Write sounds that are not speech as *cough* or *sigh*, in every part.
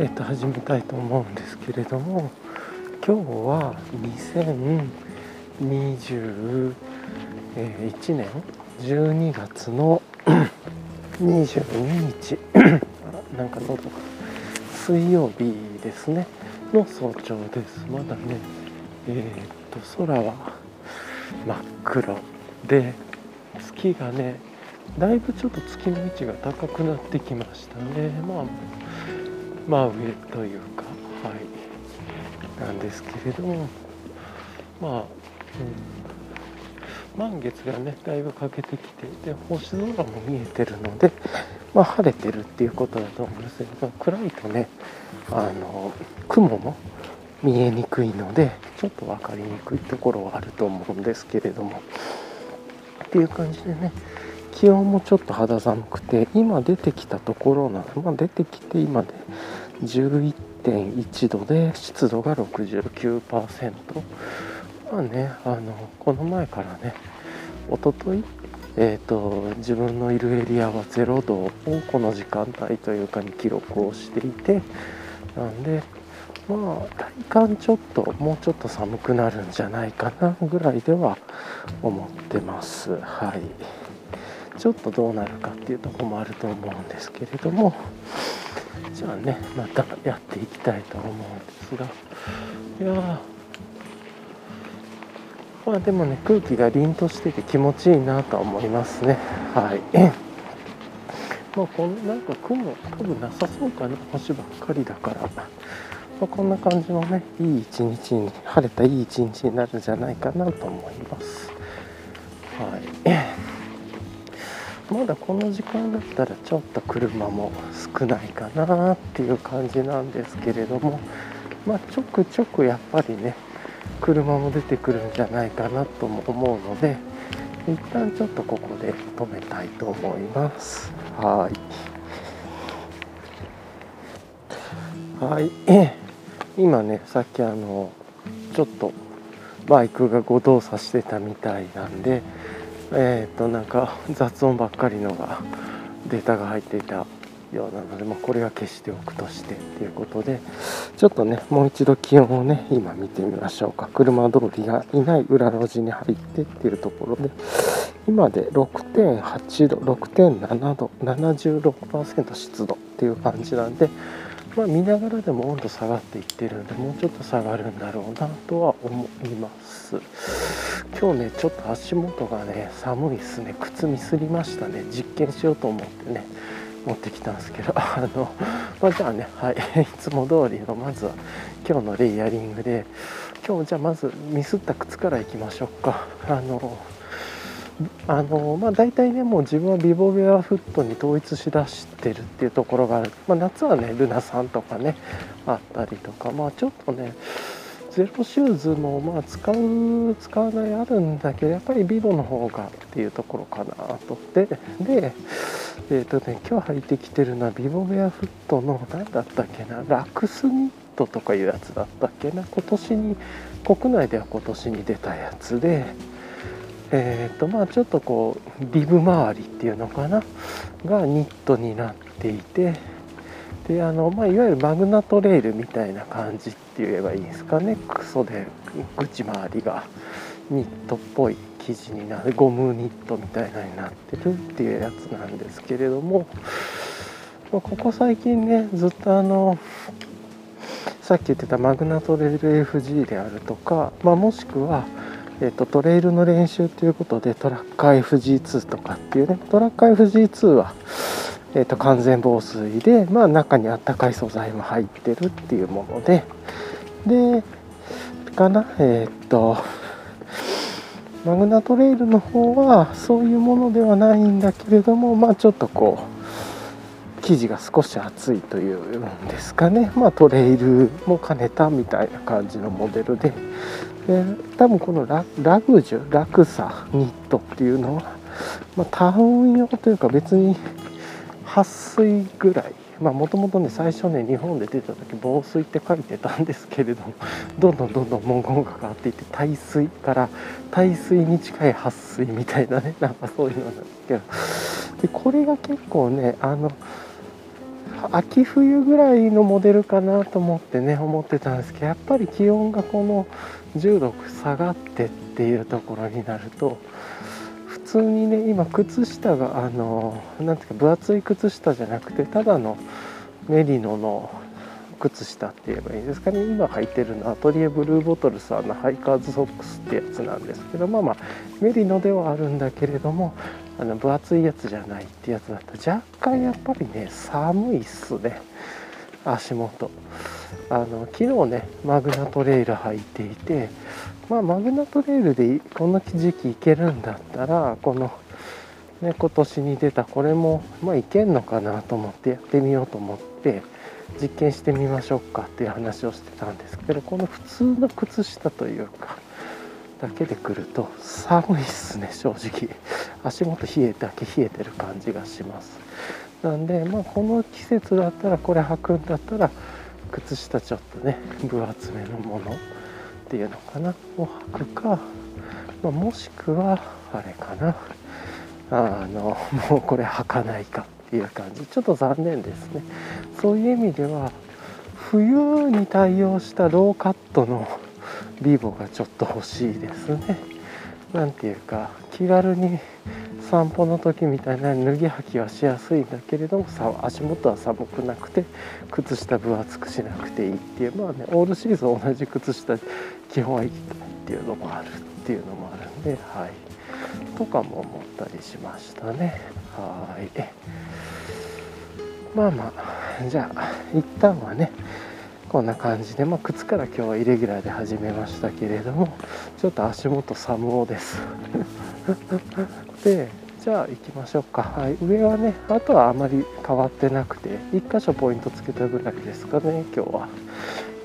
え、ー、と始めたいと思うんですけれども今日は2021年12月の *clears throat* 22日 *clears throat* なんか喉が水曜日ですねの早朝です。まだねえー、と空は真っ黒で月がねだいぶちょっと月の位置が高くなってきましたね。まあまあ上というかはい。なんですけれどもまあ、うん、満月がねだいぶ欠けてきてで星空も見えてるのでまあ晴れてるっていうことだと思うんですけど暗いとねあの雲も見えにくいのでちょっと分かりにくいところはあると思うんですけれども。っていう感じでね気温もちょっと肌寒くて今出てきたところなまあ、出てきて今で11.1度で湿度が69%まあねあのこの前からねおとといえーと、自分のいるエリアは0度をこの時間帯というかに記録をしていてなんでまあ体感ちょっともうちょっと寒くなるんじゃないかなぐらいでは思ってます。はい。ちょっとどうなるかっていうとこもあると思うんですけれどもじゃあねまたやっていきたいと思うんですが。いやまあでもね空気が凛としてて気持ちいいなと思いますね。はい。*laughs* まあこのなんか雲多分なさそうかな星ばっかりだから。まあ、こんな感じのねいい一日に晴れたいい一日になるんじゃないかなと思います。はい。まだこの時間だったらちょっと車も少ないかなっていう感じなんですけれどもまあちょくちょくやっぱりね車も出てくるんじゃないかなとも思うので一旦ちょっとここで止めたいと思います。はい。はい。今ねさっきあのちょっとバイクが誤動作してたみたいなんでえっ、となんか雑音ばっかりのがデータが入っていたようなので、まあ、これは消しておくとしてっていうことでちょっとねもう一度気温をね今見てみましょうか。車通りがいない裏路地に入ってっていうところで今で6.8度6.7度76%湿度っていう感じなんでまあ、見ながらでも温度下がっていってるんでもうちょっと下がるんだろうなとは思います。今日ねちょっと足元がね寒いっすね。靴ミスりましたね。実験しようと思ってね持ってきたんですけど *laughs* あの、まあ、じゃあねはい。*laughs* いつも通りのまずは今日のレイヤリングで今日じゃあまずミスった靴からいきましょうか。あのあのまあ、大体ねもう自分はビボベアフットに統一しだしてるっていうところがある、まあ、夏はねルナさんとかねあったりとかまあちょっとねゼロシューズもまあ使う使わないあるんだけどやっぱりビボの方がっていうところかなと。ででえっ、ー、とね今日履いてきてるのはビボベアフットの何だったっけなラクスニットとかいうやつだったっけな今年に国内では今年に出たやつで。えーとまあ、ちょっとこうリブ周りっていうのかな？がニットになっていてであの、まあ、いわゆるマグナトレールみたいな感じって言えばいいんですかね？クソで口周りがニットっぽい生地になるゴムニットみたいなになってるっていうやつなんですけれども、まあ、ここ最近ねずっとあのさっき言ってたマグナトレール FG であるとか、まあ、もしくはえーと、トレイルの練習ということでトラッカー FG2 とかっていうねトラッカー FG2 は、えーと、完全防水で、まあ、中にあったかい素材も入ってるっていうものででかなえっ、ー、とマグナトレイルの方はそういうものではないんだけれどもまあちょっとこう生地が少し厚いというんですかね。まあトレイルも兼ねたみたいな感じのモデルでで多分このララグジュラクサニットっていうのは、まあ、タウン用というか別に撥水ぐらいまあもともとね最初ね日本で出た時防水って書いてたんですけれどもどんどんどんどん文言が変わっていって耐水から耐水に近い撥水みたいなねなんかそういうのなんですけど。でこれが結構ねあの秋冬ぐらいのモデルかなと思ってね思ってたんですけどやっぱり気温がこの10度下がってっていうところになると普通にね今靴下があの何ていうか分厚い靴下じゃなくてただのメリノの靴下って言えばいいですかね。今履いてるのはアトリエブルーボトルさんのハイカーズソックスってやつなんですけどまあまあメリノではあるんだけれどもあの分厚いやつじゃないってやつだと若干やっぱりね寒いっすね。足元。あの昨日ねマグナトレイル履いていてまあマグナトレイルでこの時期行けるんだったらこのね今年に出たこれもまあいけんのかなと思ってやってみようと思って実験してみましょうかっていう話をしてたんですけどこの普通の靴下というかだけで来ると寒いっすね正直。足元冷えだけ冷えてる感じがします。なんでまあこの季節だったらこれ履くんだったら靴下ちょっとね分厚めのものっていうのかな。を履くか、まあ、もしくはあれかな。あのもうこれ履かないかっていう感じ。ちょっと残念ですね。そういう意味では冬に対応したローカットのビボがちょっと欲しいですね。何ていうか気軽に散歩の時みたいな脱ぎ履きはしやすいんだけれどもさ足元は寒くなくて靴下分厚くしなくていいっていうまあねオールシーズン同じ靴下基本はいきたいっていうのもあるっていうのもあるんではい。とかも思ったりしましたね。はい。まあまあじゃあ一旦はねこんな感じで、まあ、靴から今日はイレギュラーで始めましたけれどもちょっと足元寒おです。*laughs* でじゃあ行きましょうか、はい、上はねあとはあまり変わってなくて1箇所ポイントつけたぐらいですかね今日は。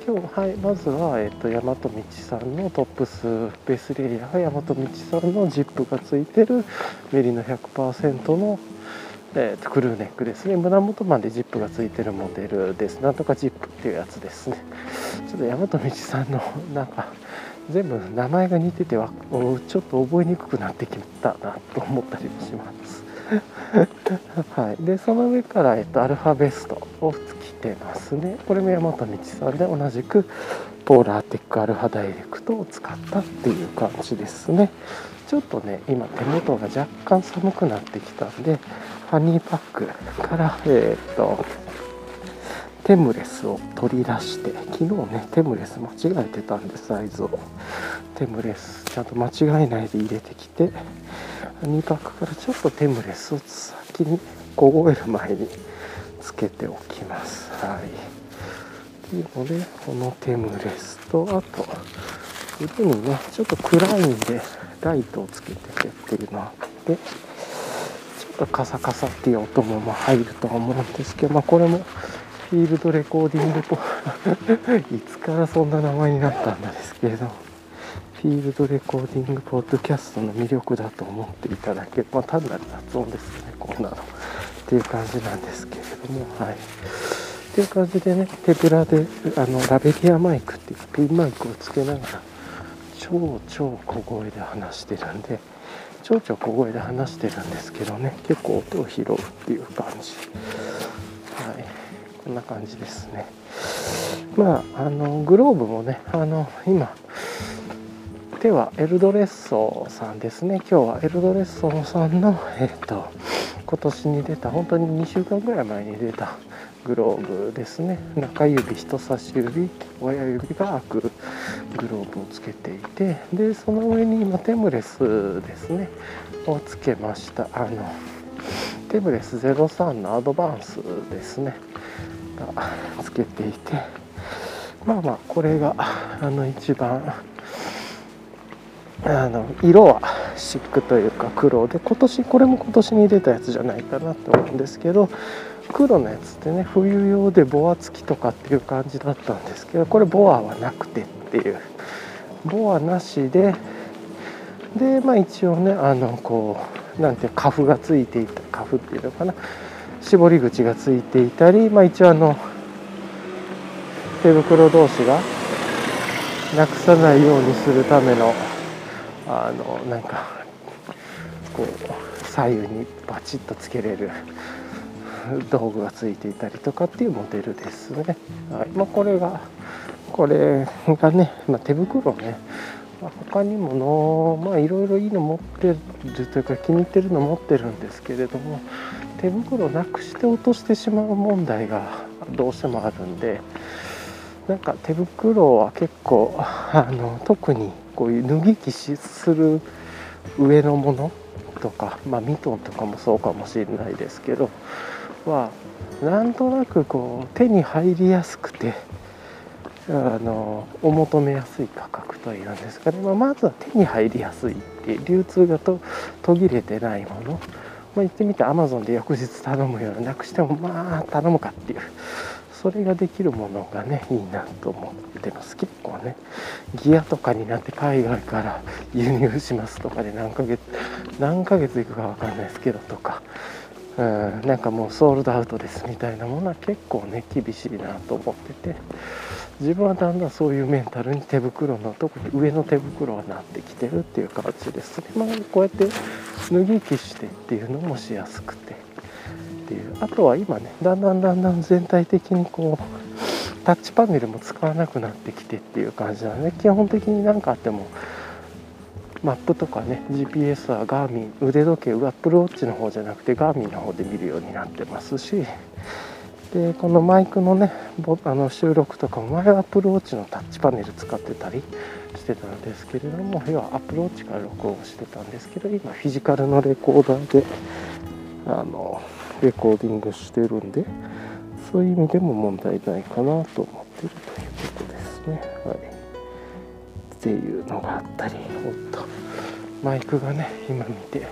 今日はいまずは、えっと、大和道さんのトップスベースレイヤーが大和道さんのジップがついてるメリの100%のえー、とクルーネックですね。胸元までジップがついてるモデルです。なんとかジップっていうやつですね。ちょっと大和道さんのなんか全部名前が似ててはちょっと覚えにくくなってきたなと思ったりもします。*laughs* はい、でその上から、えっと、アルファベストを着てますね。これも大和道さんで同じくポーラーテックアルファダイレクトを使ったっていう感じですね。ちょっとね今手元が若干寒くなってきたんでハニーパックからえー、っとテムレスを取り出して昨日ねテムレス間違えてたんでサイズを。テムレスちゃんと間違えないで入れてきてハニーパックからちょっとテムレスを先に凍える前につけておきます。はい。のでこのテムレスとあと腕にねちょっと暗いんでライトをつけててっていうのあってちょっとカサカサっていう音もま入るとは思うんですけど、まあ、これもフィールドレコーディングと *laughs* いつからそんな名前になったんですけれどフィールドレコーディングポッドキャストの魅力だと思っていただける、まあ、単なる雑音ですねこんなの。っていう感じなんですけれどもはい。っていう感じでね手ぶらであのラベリアマイクっていうピンマイクをつけながら超超小声で話してるんで超超小声で話してるんですけどね結構音を拾うっていう感じ。はい。こんな感じですね。まああのグローブもねあの今手はエルドレッソさんですね。今日はエルドレッソさんのえっ、と今年に出た本当に2週間ぐらい前に出たグローブですね。中指人差し指親指が開くグローブをつけていてでその上に今テムレスですね。をつけました。あのテムレス03のアドバンスですね。がつけていてまあまあこれがあの一番あの色はシックというか黒で今年これも今年に出たやつじゃないかなと思うんですけど黒のやつってね冬用でボア付きとかっていう感じだったんですけどこれボアはなくてっていう。ボアなしででまあ一応ねあのこうなんていうカフがついていたカフっていうのかな。絞り口がついていたりまあ一応あの手袋同士がなくさないようにするためのあのなんかこう左右にバチッとつけれる *laughs* 道具がついていたりとかっていうモデルですね、はい。まあ、これがこれがね、まあ、手袋ね、まあ、他にものまあいろいろいいの持ってるというか気に入ってるの持ってるんですけれども手袋なくして落としてしまう問題がどうしてもあるんでなんか手袋は結構あの特にこういう脱ぎ着する上のものとか、まあ、ミトンとかもそうかもしれないですけどはなんとなくこう手に入りやすくてあのお求めやすい価格というんですかね、まあ、まずは手に入りやすいって流通がと途切れてないもの、まあ、言ってみてアマゾンで翌日頼むようなくしてもまあ頼むかっていうそれができるものがねいいなと思ってます。結構ねギアとかになって海外から輸入しますとかで何ヶ月何ヶ月いくか分かんないですけどとかうん、なんかもうソールドアウトですみたいなものは結構ね厳しいなと思ってて。自分はだんだんそういうメンタルに手袋の特に上の手袋はなってきてるっていう感じです。ね、まあ、こうやって脱ぎ着してっていうのもしやすくて。っていう。あとは今ねだんだんだんだん全体的にこうタッチパネルも使わなくなってきてっていう感じなので基本的に何かあってもマップとかね GPS はガーミン腕時計アップルウォッチの方じゃなくてガーミンの方で見るようになってますしでこのマイクのねあの収録とかも前はアップルウォッチのタッチパネル使ってたりしてたんですけれども要はアップルウォッチから録音してたんですけど今フィジカルのレコーダーであのレコーディングしてるんでそういう意味でも問題ないかなと思ってるということですね。はいっていうのがあったりおっとマイクがね今見て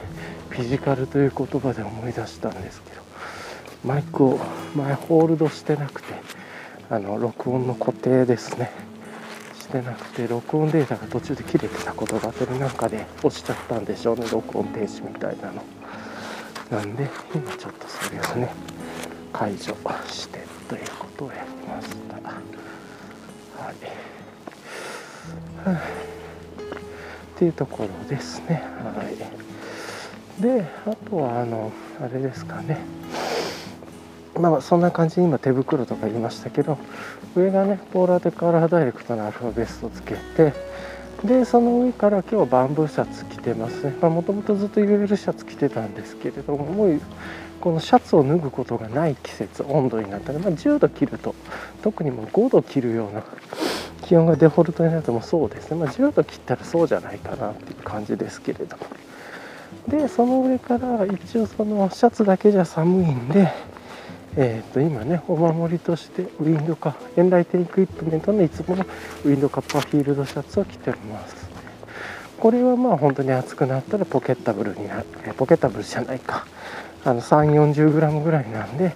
フィジカルという言葉で思い出したんですけどマイクを前ホールドしてなくてあの録音の固定ですね。してなくて録音データが途中で切れてたことがあってなんかで押しちゃったんでしょうね録音停止みたいなの。なんで今ちょっとそれをね解除してということをやりました。はい。っていうところですね。はい、であとはあのあれですかね。まあそんな感じに今手袋とか言いましたけど上がねポーラーでカーラーダイレクトのアルファベストつけてでその上から今日はバンブーシャツ着てます。ねもともとずっと UL シャツ着てたんですけれどももうこのシャツを脱ぐことがない季節温度になったら、まあ、10度切ると特にもう5度切るような気温がデフォルトになるともそうですね、まあ、10度切ったらそうじゃないかなっていう感じですけれども。でその上から一応そのシャツだけじゃ寒いんでえー、と今ねお守りとしてウィンドカエンライテンエクイプメントのいつものウィンドカッパーフィールドシャツを着ております。これはまあ本当に暑くなったらポケッタブルになるポケッタブルじゃないか。あの 340g ぐらいなんで、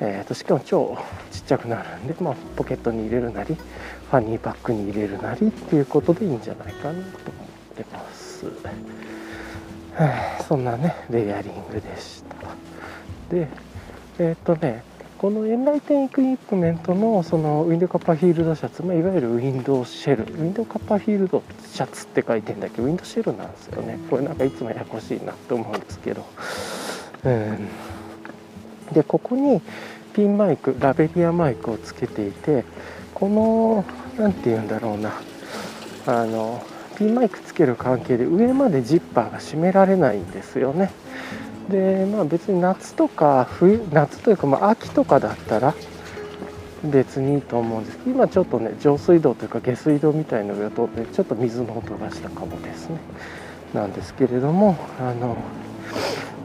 えー、としかも超ちっちゃくなるんで、まあ、ポケットに入れるなりファニーバッグに入れるなりっていうことでいいんじゃないかなと思ってます。はそんなねレイヤリングでした。でえっ、とねこのエンライテンエクイプメントのそのウィンドカッパーフィールドシャツ、まあ、いわゆるウィンドウシェル。ウィンドカッパーフィールドシャツって書いてんだけどウィンドシェルなんですよね。これなんかいつもややこしいなって思うんですけど。うん。でここにピンマイクラベリアマイクをつけていてこの何て言うんだろうな。あのピンマイクつける関係で上までジッパーが閉められないんですよね。でまあ別に夏とか冬夏というかまあ秋とかだったら別にいいと思うんです。けど今ちょっとね上水道というか下水道みたいな上を通ってちょっと水の音がしたかもですね。なんですけれどもあの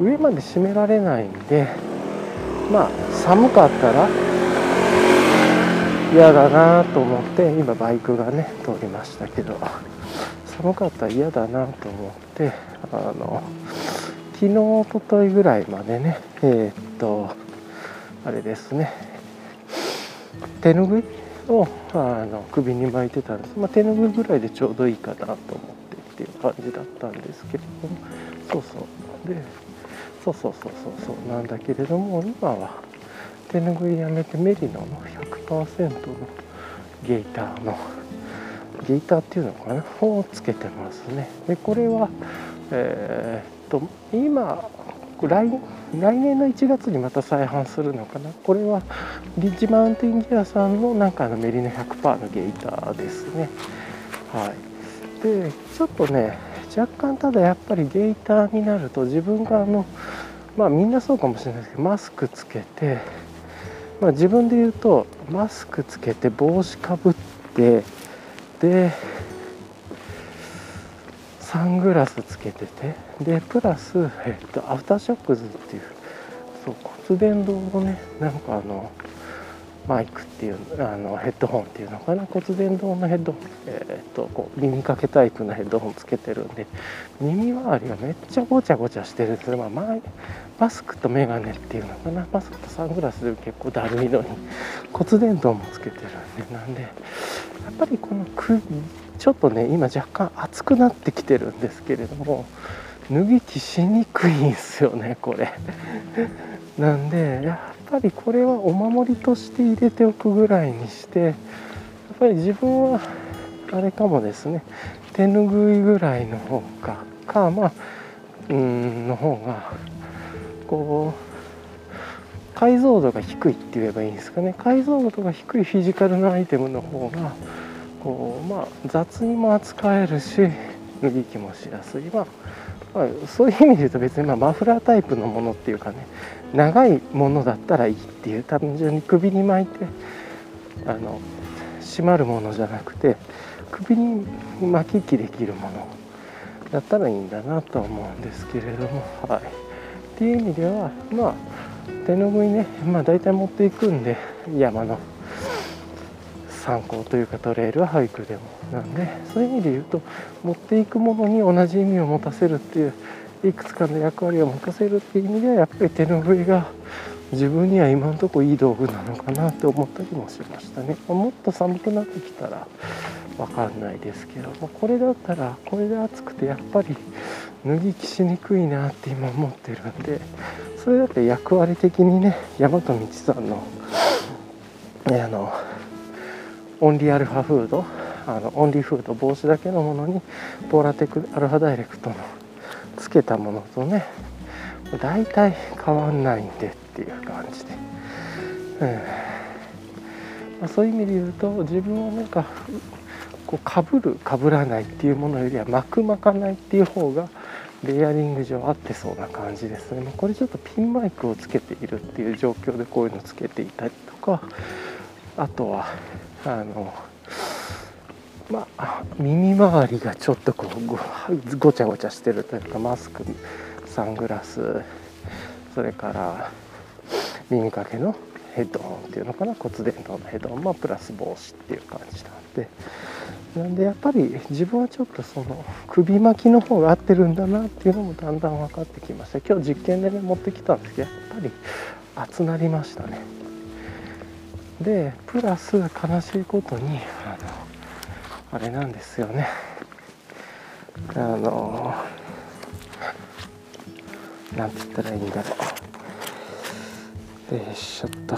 上まで閉められないんでまあ寒かったら嫌だなと思って今バイクがね通りましたけど寒かったら嫌だなと思ってあの昨日おとといぐらいまでねえー、っとあれですね手ぬぐいをあの首に巻いてたんです、まあ、手ぬぐいぐらいでちょうどいいかなと思ってっていう感じだったんですけれどもそうそう。でそうそうそうそうそうなんだけれども今は手ぬぐいやめてメリノの100%のゲイターのゲイターっていうのかなをつけてますね。でこれはえー、っと今来来年の1月にまた再販するのかな。これはリッジマウンテンギアさんのなんかのメリノ100%のゲーターですね。はい。でちょっとね若干ただやっぱりゲーターになると自分があのまあみんなそうかもしれないですけどマスクつけてまあ自分で言うとマスクつけて帽子かぶってでサングラスつけててでプラス、えっと、アフターショックズっていうそう骨伝導をねなんかあのマイクっていうあのヘッドホンっていうのかな骨伝導のヘッドホン、えー、っとこう耳かけタイプのヘッドホンつけてるんで耳周りがめっちゃごちゃごちゃしてるんです。よ、まあ、まあ、マスクとメガネっていうのかな。マスクとサングラスで結構だるいのに骨伝導もつけてるんで。なんでやっぱりこの首ちょっとね今若干熱くなってきてるんですけれども脱ぎ着しにくいんですよねこれ。なんでぱりこれはお守りとして入れておくぐらいにしてやっぱり自分はあれかもですね。手ぬぐいぐらいの方かかまあうんの方がこう解像度が低いって言えばいいんですかね。解像度が低いフィジカルなアイテムの方がこうまあ雑にも扱えるし脱ぎ着もしやすい。まあまあ、そういう意味で言うと別にまマフラータイプのものっていうかね長いものだったらいいっていう単純に首に巻いてあの締まるものじゃなくて首に巻き木できるものだったらいいんだなと思うんですけれども、はい、っていう意味ではまあ手ぬぐいね、まあ、大体持っていくんで山の参考というかトレイルは俳句でもなんでそういう意味で言うと持っていくものに同じ意味を持たせるっていういくつかの役割を持たせるっていう意味ではやっぱり手ぬぐいが自分には今のとこいい道具なのかなって思ったりもしましたね。もっと寒くなってきたら分かんないですけどこれだったらこれで暑くてやっぱり脱ぎ着しにくいなって今思ってるんでそれだって役割的にね大和道さんのねあのオンリーアルファフードあのオンリーフード帽子だけのものにポーラテックアルファダイレクトのつけたものとね大体変わんないんでっていう感じで、うん。まあ、そういう意味で言うと自分はなんかこうかぶるかぶらないっていうものよりは巻く巻かないっていう方がレイヤリング上合ってそうな感じですね。これちょっとピンマイクをつけているっていう状況でこういうのつけていたりとかあとはあのまあ耳周りがちょっとこうごちゃごちゃしてるというかマスクサングラスそれから耳かけのヘッドホンっていうのかな骨伝導のヘッドホン、まあ、プラス帽子っていう感じなんで。なんでやっぱり自分はちょっとその首巻きの方が合ってるんだなっていうのもだんだん分かってきました今日実験でね持ってきたんですけどやっぱり熱なりましたね。でプラス悲しいことにあのあれなんですよね。あのなんて言ったらいいんだろう。よいしょっと。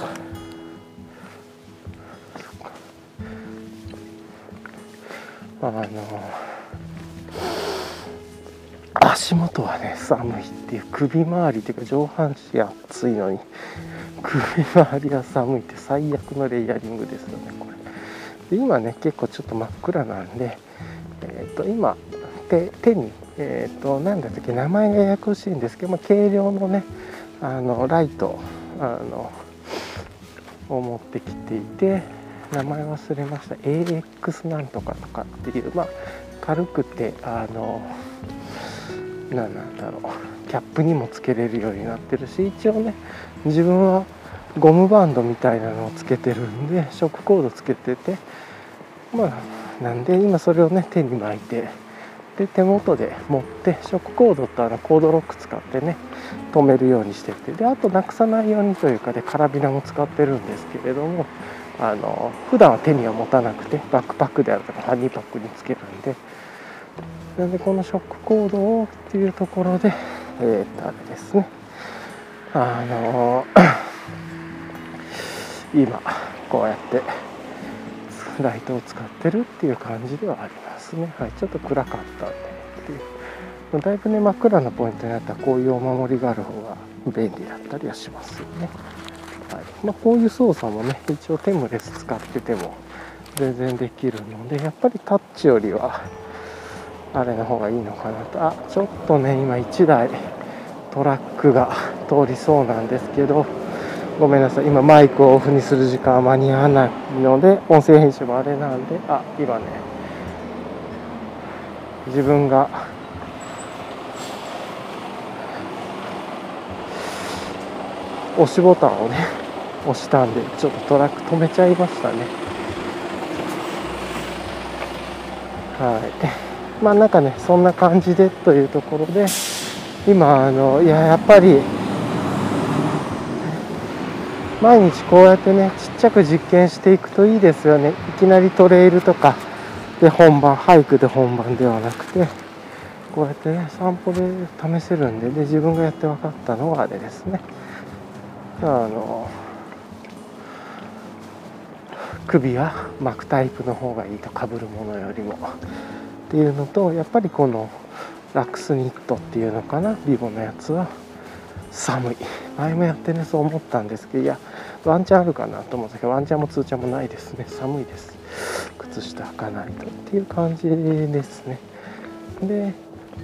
あの足元はね寒いっていう。首周りっていうか上半身暑いのに。首周りは寒いって最悪のレイヤリングですよねこれ。で今ね結構ちょっと真っ暗なんで、えー、と今手手にえ、ー、と何だったっけ名前がややこしいんですけど、まあ、軽量のねあのライトあのを持ってきていて名前忘れました。AX なんとかとかっていうまあ軽くてあの何なんだろうキャップにもつけれるようになってるし一応ね自分はゴムバンドみたいなのをつけてるんでショックコードつけててまあなんで今それをね手に巻いてで手元で持ってショックコードとあのコードロック使ってね止めるようにしててであとなくさないようにというかでカラビナも使ってるんですけれどもあの普段は手には持たなくてバックパックであるとかハニーパックにつけるんで。なんでこのショックコードをっていうところでえー、っとあれですね。あの *clears throat* 今こうやってライトを使ってるっていう感じではありますね。はいちょっと暗かったんでっていう。だいぶね真っ暗なポイントになったらこういうお守りがある方が便利だったりはしますよね、はいまあ、こういう操作もね一応テムレス使ってても全然できるのでやっぱりタッチよりはあれの方がいいのかなと。あちょっとね今1台トラックが通りそうなんですけど。ごめんなさい。今マイクをオフにする時間は間に合わないので音声編集もあれなんで。あ今ね。自分が押しボタンをね押したんでちょっとトラック止めちゃいましたね。はい。まあなんかねそんな感じでというところで今あのいややっぱり毎日こうやってねちっちゃく実験していくといいですよね。いきなりトレイルとかで本番俳句で本番ではなくてこうやってね散歩で試せるんでで自分がやって分かったのはあれですね。あの首は巻くタイプの方がいいとかぶるものよりも。っていうのとやっぱりこのラックスニットっていうのかなビボのやつは寒い。前もやってねそう思ったんですけどいやワンチャンあるかなと思ったけどワンチャンもツーチャンもないですね。*laughs* 寒いです。靴下履かないとっていう感じですね。で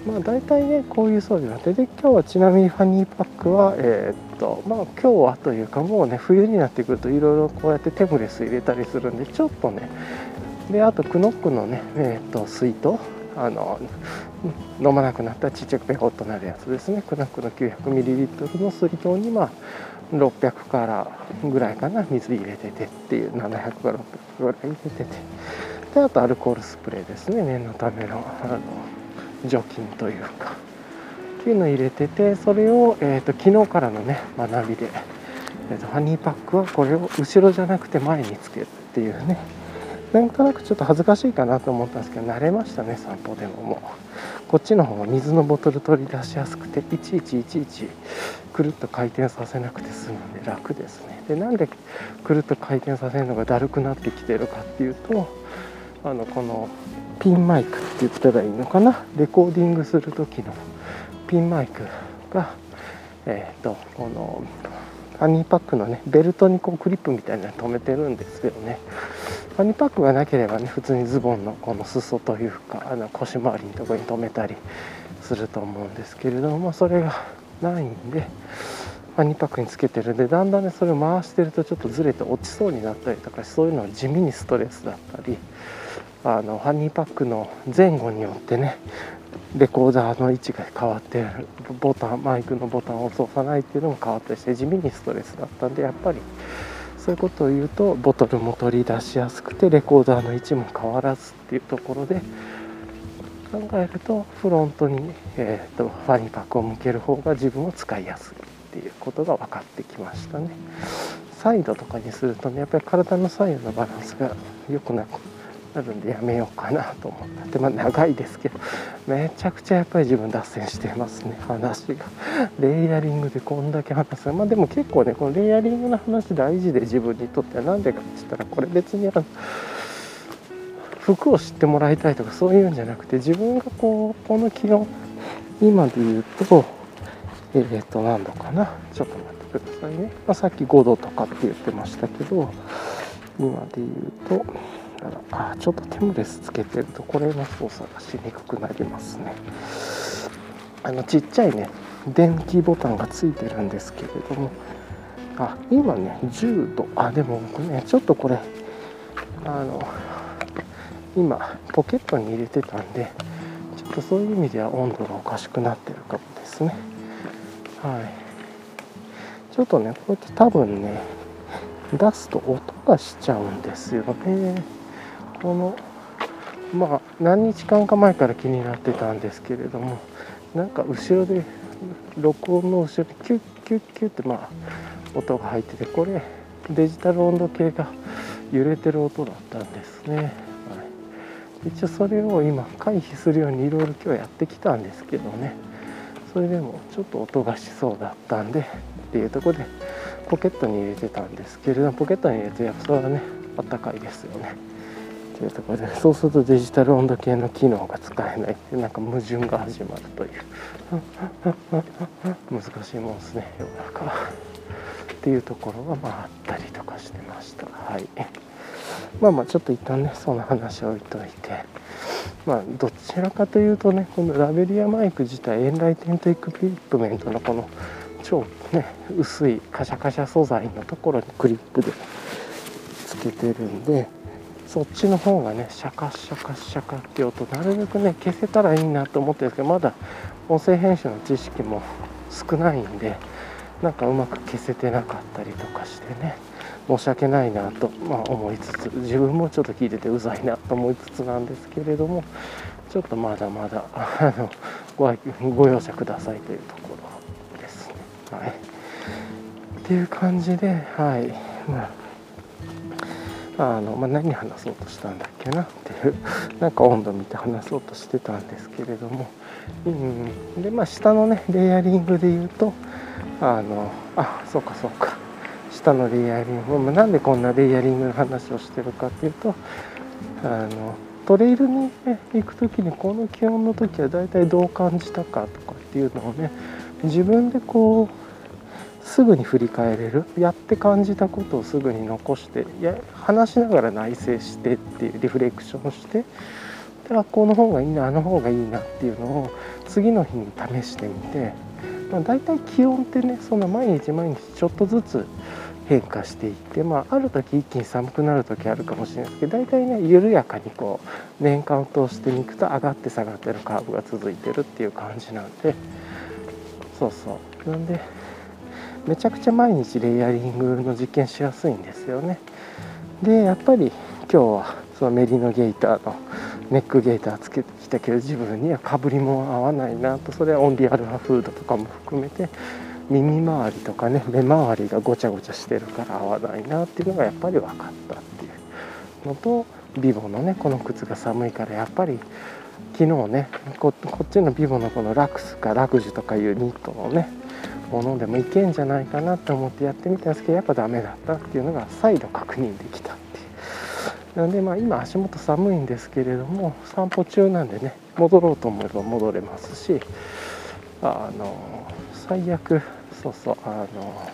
まあ大体ねこういう装備があってで今日はちなみにファニーパックはえー、っとまあ今日はというかもうね冬になってくるといろいろこうやってテムレス入れたりするんでちょっとねであとクノックのねえー、っと水筒。あの飲まなくなったちっちゃくペコッとなるやつですね。クナックの 900ml の水筒にまあ600からぐらいかな水入れててっていう700から600ぐらい入れてて。であとアルコールスプレーですね念のためのあの除菌というか。っていうのを入れててそれを、えーと、昨日からのね学びで、えーと、とハニーパックはこれを後ろじゃなくて前につけるっていうね。なんとなくちょっと恥ずかしいかなと思ったんですけど慣れましたね散歩でももう。こっちの方が水のボトル取り出しやすくていちいちいちいちくるっと回転させなくて済むんで楽ですね。でなんでくるっと回転させるのがだるくなってきてるかっていうとあのこのピンマイクって言ったらいいのかな？レコーディングする時のピンマイクがえっ、ー、とこのハニーパックのねベルトにこうクリップみたいなの留めてるんですけどね。ファニーパックがなければね普通にズボンのこの裾というかあの腰回りのところに留めたりすると思うんですけれどもそれがないんでファニーパックにつけてる。んでだんだんねそれを回してるとちょっとずれて落ちそうになったりとかそういうのは地味にストレスだったりあのファニーパックの前後によってねレコーダーの位置が変わってボタンマイクのボタンを押さないっていうのも変わったりして地味にストレスだったんでやっぱりそういうことを言うとボトルも取り出しやすくてレコーダーの位置も変わらずっていうところで考えるとフロントに、えーと、ファニーパックを向ける方が自分を使いやすいっていうことが分かってきましたね。サイドとかにするとねやっぱり体の左右のバランスが良くなくなるんでやめようかなと思ったでまあ長いですけどめちゃくちゃやっぱり自分脱線してますね話が。レイヤリングでこんだけ話す。まあでも結構ねこのレイヤリングの話大事で自分にとっては何でかって言ったらこれ別にあの服を知ってもらいたいとかそういうんじゃなくて自分がこうこの気温今で言うとえっ、ー、と何度かな。ちょっと待ってくださいね、まあ、さっき5度とかって言ってましたけど今で言うとあちょっとテムレスつけてるとこれの操作がしにくくなりますね。あのちっちゃいね電気ボタンがついてるんですけれどもあ今ね10度あでもねちょっとこれあの今ポケットに入れてたんでちょっとそういう意味では温度がおかしくなってるかもですね。はい。ちょっとねこうやって多分ね出すと音がしちゃうんですよね。このまあ何日間か前から気になってたんですけれどもなんか後ろで録音の後ろにキュッキュッキュッってまあ音が入っててこれデジタル温度計が揺れてる音だったんですね、はい、一応それを今回避するようにいろいろ今日やってきたんですけどね。それでもちょっと音がしそうだったんでっていうとこでポケットに入れてたんですけれどもポケットに入れるとやっぱそれはねあったかいですよね。ていうところでそうするとデジタル温度計の機能が使えない。ってなんか矛盾が始まるという。難しいもんですね。世の中っていうところがまああったりとかしてました。はい。まあまあちょっと一旦ねその話を置いといて。まあどちらかというとねこのラベリアマイク自体エンライテントエクイプメントのこの超ね薄いカシャカシャ素材のところにクリップでつけてるんで。そっちの方がねシャカシャカシャカって音なるべくね消せたらいいなと思ってるんですけどまだ音声編集の知識も少ないんでなんかうまく消せてなかったりとかしてね申し訳ないなと、まあ、思いつつ自分もちょっと聞いててうざいなと思いつつなんですけれどもちょっとまだまだあのごご容赦くださいというところですね。はい、っていう感じで、はいまああの、まあ、何話そうとしたんだっけなっていうなんか温度見て話そうとしてたんですけれども、うん、でまあ下のねレイヤリングで言うとあのあそうかそうか。下のレイヤリング、まあ、なんでこんなレイヤリングの話をしてるかっていうとあのトレイルに、ね、行く時にこの気温の時は大体どう感じたかとかっていうのをね自分でこうすぐに振り返れる？やって感じたことをすぐに残してや話しながら内省してっていうリフレクションしてであこの方がいいなあの方がいいなっていうのを次の日に試してみて、まあ、大体気温ってねその毎日毎日ちょっとずつ変化していって、まあ、ある時一気に寒くなる時あるかもしれないですけど大体ね緩やかにこう年間を通していくと上がって下がってるカーブが続いてるっていう感じなんでそうそう。なんでめちゃくちゃ毎日レイヤリングの実験しやすいんですよね。でやっぱり今日はそのメリノゲーターのネックゲーターつけてきたけど自分にはかぶりも合わないなと。それはオンリアルファフードとかも含めて耳周りとかね目周りがごちゃごちゃしてるから合わないなっていうのがやっぱり分かったっていうのとビボのねこの靴が寒いからやっぱり昨日ねこっちのビボのこのラクスかラグジュとかいうニットのねものでもいけんじゃないかなと思ってやってみたんですけどやっぱダメだったっていうのが再度確認できたっていうなんでまあ今足元寒いんですけれども散歩中なんでね戻ろうと思えば戻れますしあの最悪そうそうあの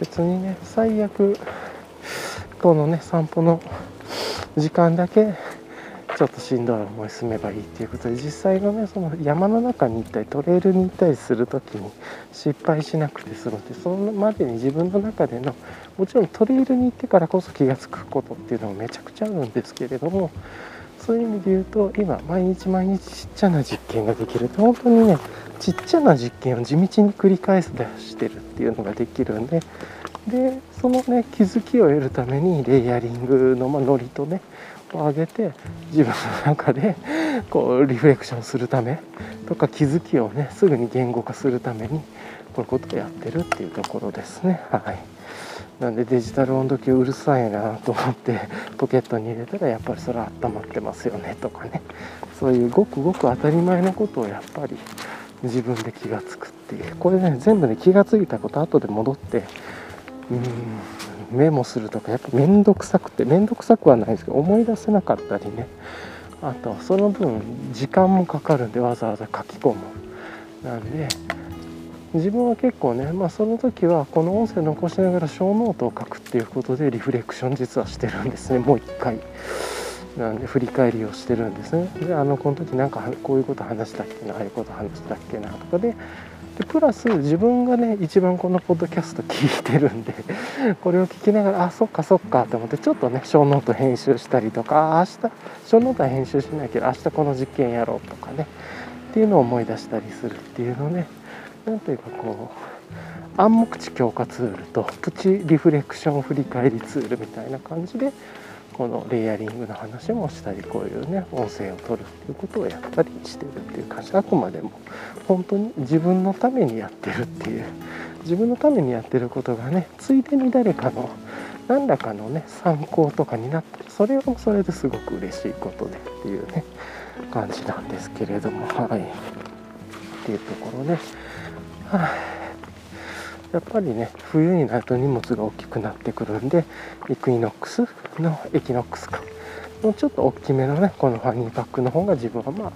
別にね最悪このね散歩の時間だけちょっとしんどい思い進めばいいっていうことで実際のねその山の中に行ったりトレイルに行ったりする時に失敗しなくて済むってそのまでに自分の中でのもちろんトレイルに行ってからこそ気が付くことっていうのもめちゃくちゃあるんですけれどもそういう意味で言うと今毎日毎日ちっちゃな実験ができると本当にねちっちゃな実験を地道に繰り返す出してるっていうのができるんででそのね気づきを得るためにレイヤリングの、ま、ノリとねを上げて自分の中でこうリフレクションするためとか気づきをねすぐに言語化するためにこういうことをやってるっていうところですね。はい。なんでデジタル温度計うるさいなと思ってポケットに入れたらやっぱりそれは温まってますよねとかね。そういうごくごく当たり前のことをやっぱり自分で気が付くっていう。これね全部ね気が付いたこと後で戻ってうん。メモするとかやっぱ面倒くさくて面倒くさくはないんですけど思い出せなかったりね。あとその分時間もかかるんでわざわざ書き込むなんで。自分は結構ね、まあ、その時はこの音声残しながらショーノートを書くっていうことでリフレクション実はしてるんですね。もう一回。なんで振り返りをしてるんですね。であのこの時なんかこういうこと話したっけなああいうこと話したっけなとかででプラス自分がね一番このポッドキャスト聞いてるんで *laughs* これを聞きながらあそっかそっかと思ってちょっとねショーノート編集したりとか明日ショーノートは編集しないけど明日この実験やろうとかねっていうのを思い出したりするっていうのねなんというかこう暗黙知強化ツールとプチリフレクション振り返りツールみたいな感じでこのレイヤリングの話もしたりこういうね音声を取るっていうことをやったりしてるっていう感じあくまでも本当に自分のためにやってるっていう自分のためにやってることがねついでに誰かの何らかのね参考とかになってそれはそれですごく嬉しいことでっていうね感じなんですけれどもはい。っていうところね。はい、やっぱりね冬になると荷物が大きくなってくるんでイクイノックス？のエキノックスか。もうちょっと大きめのねこのファニーパックの方が自分はまあ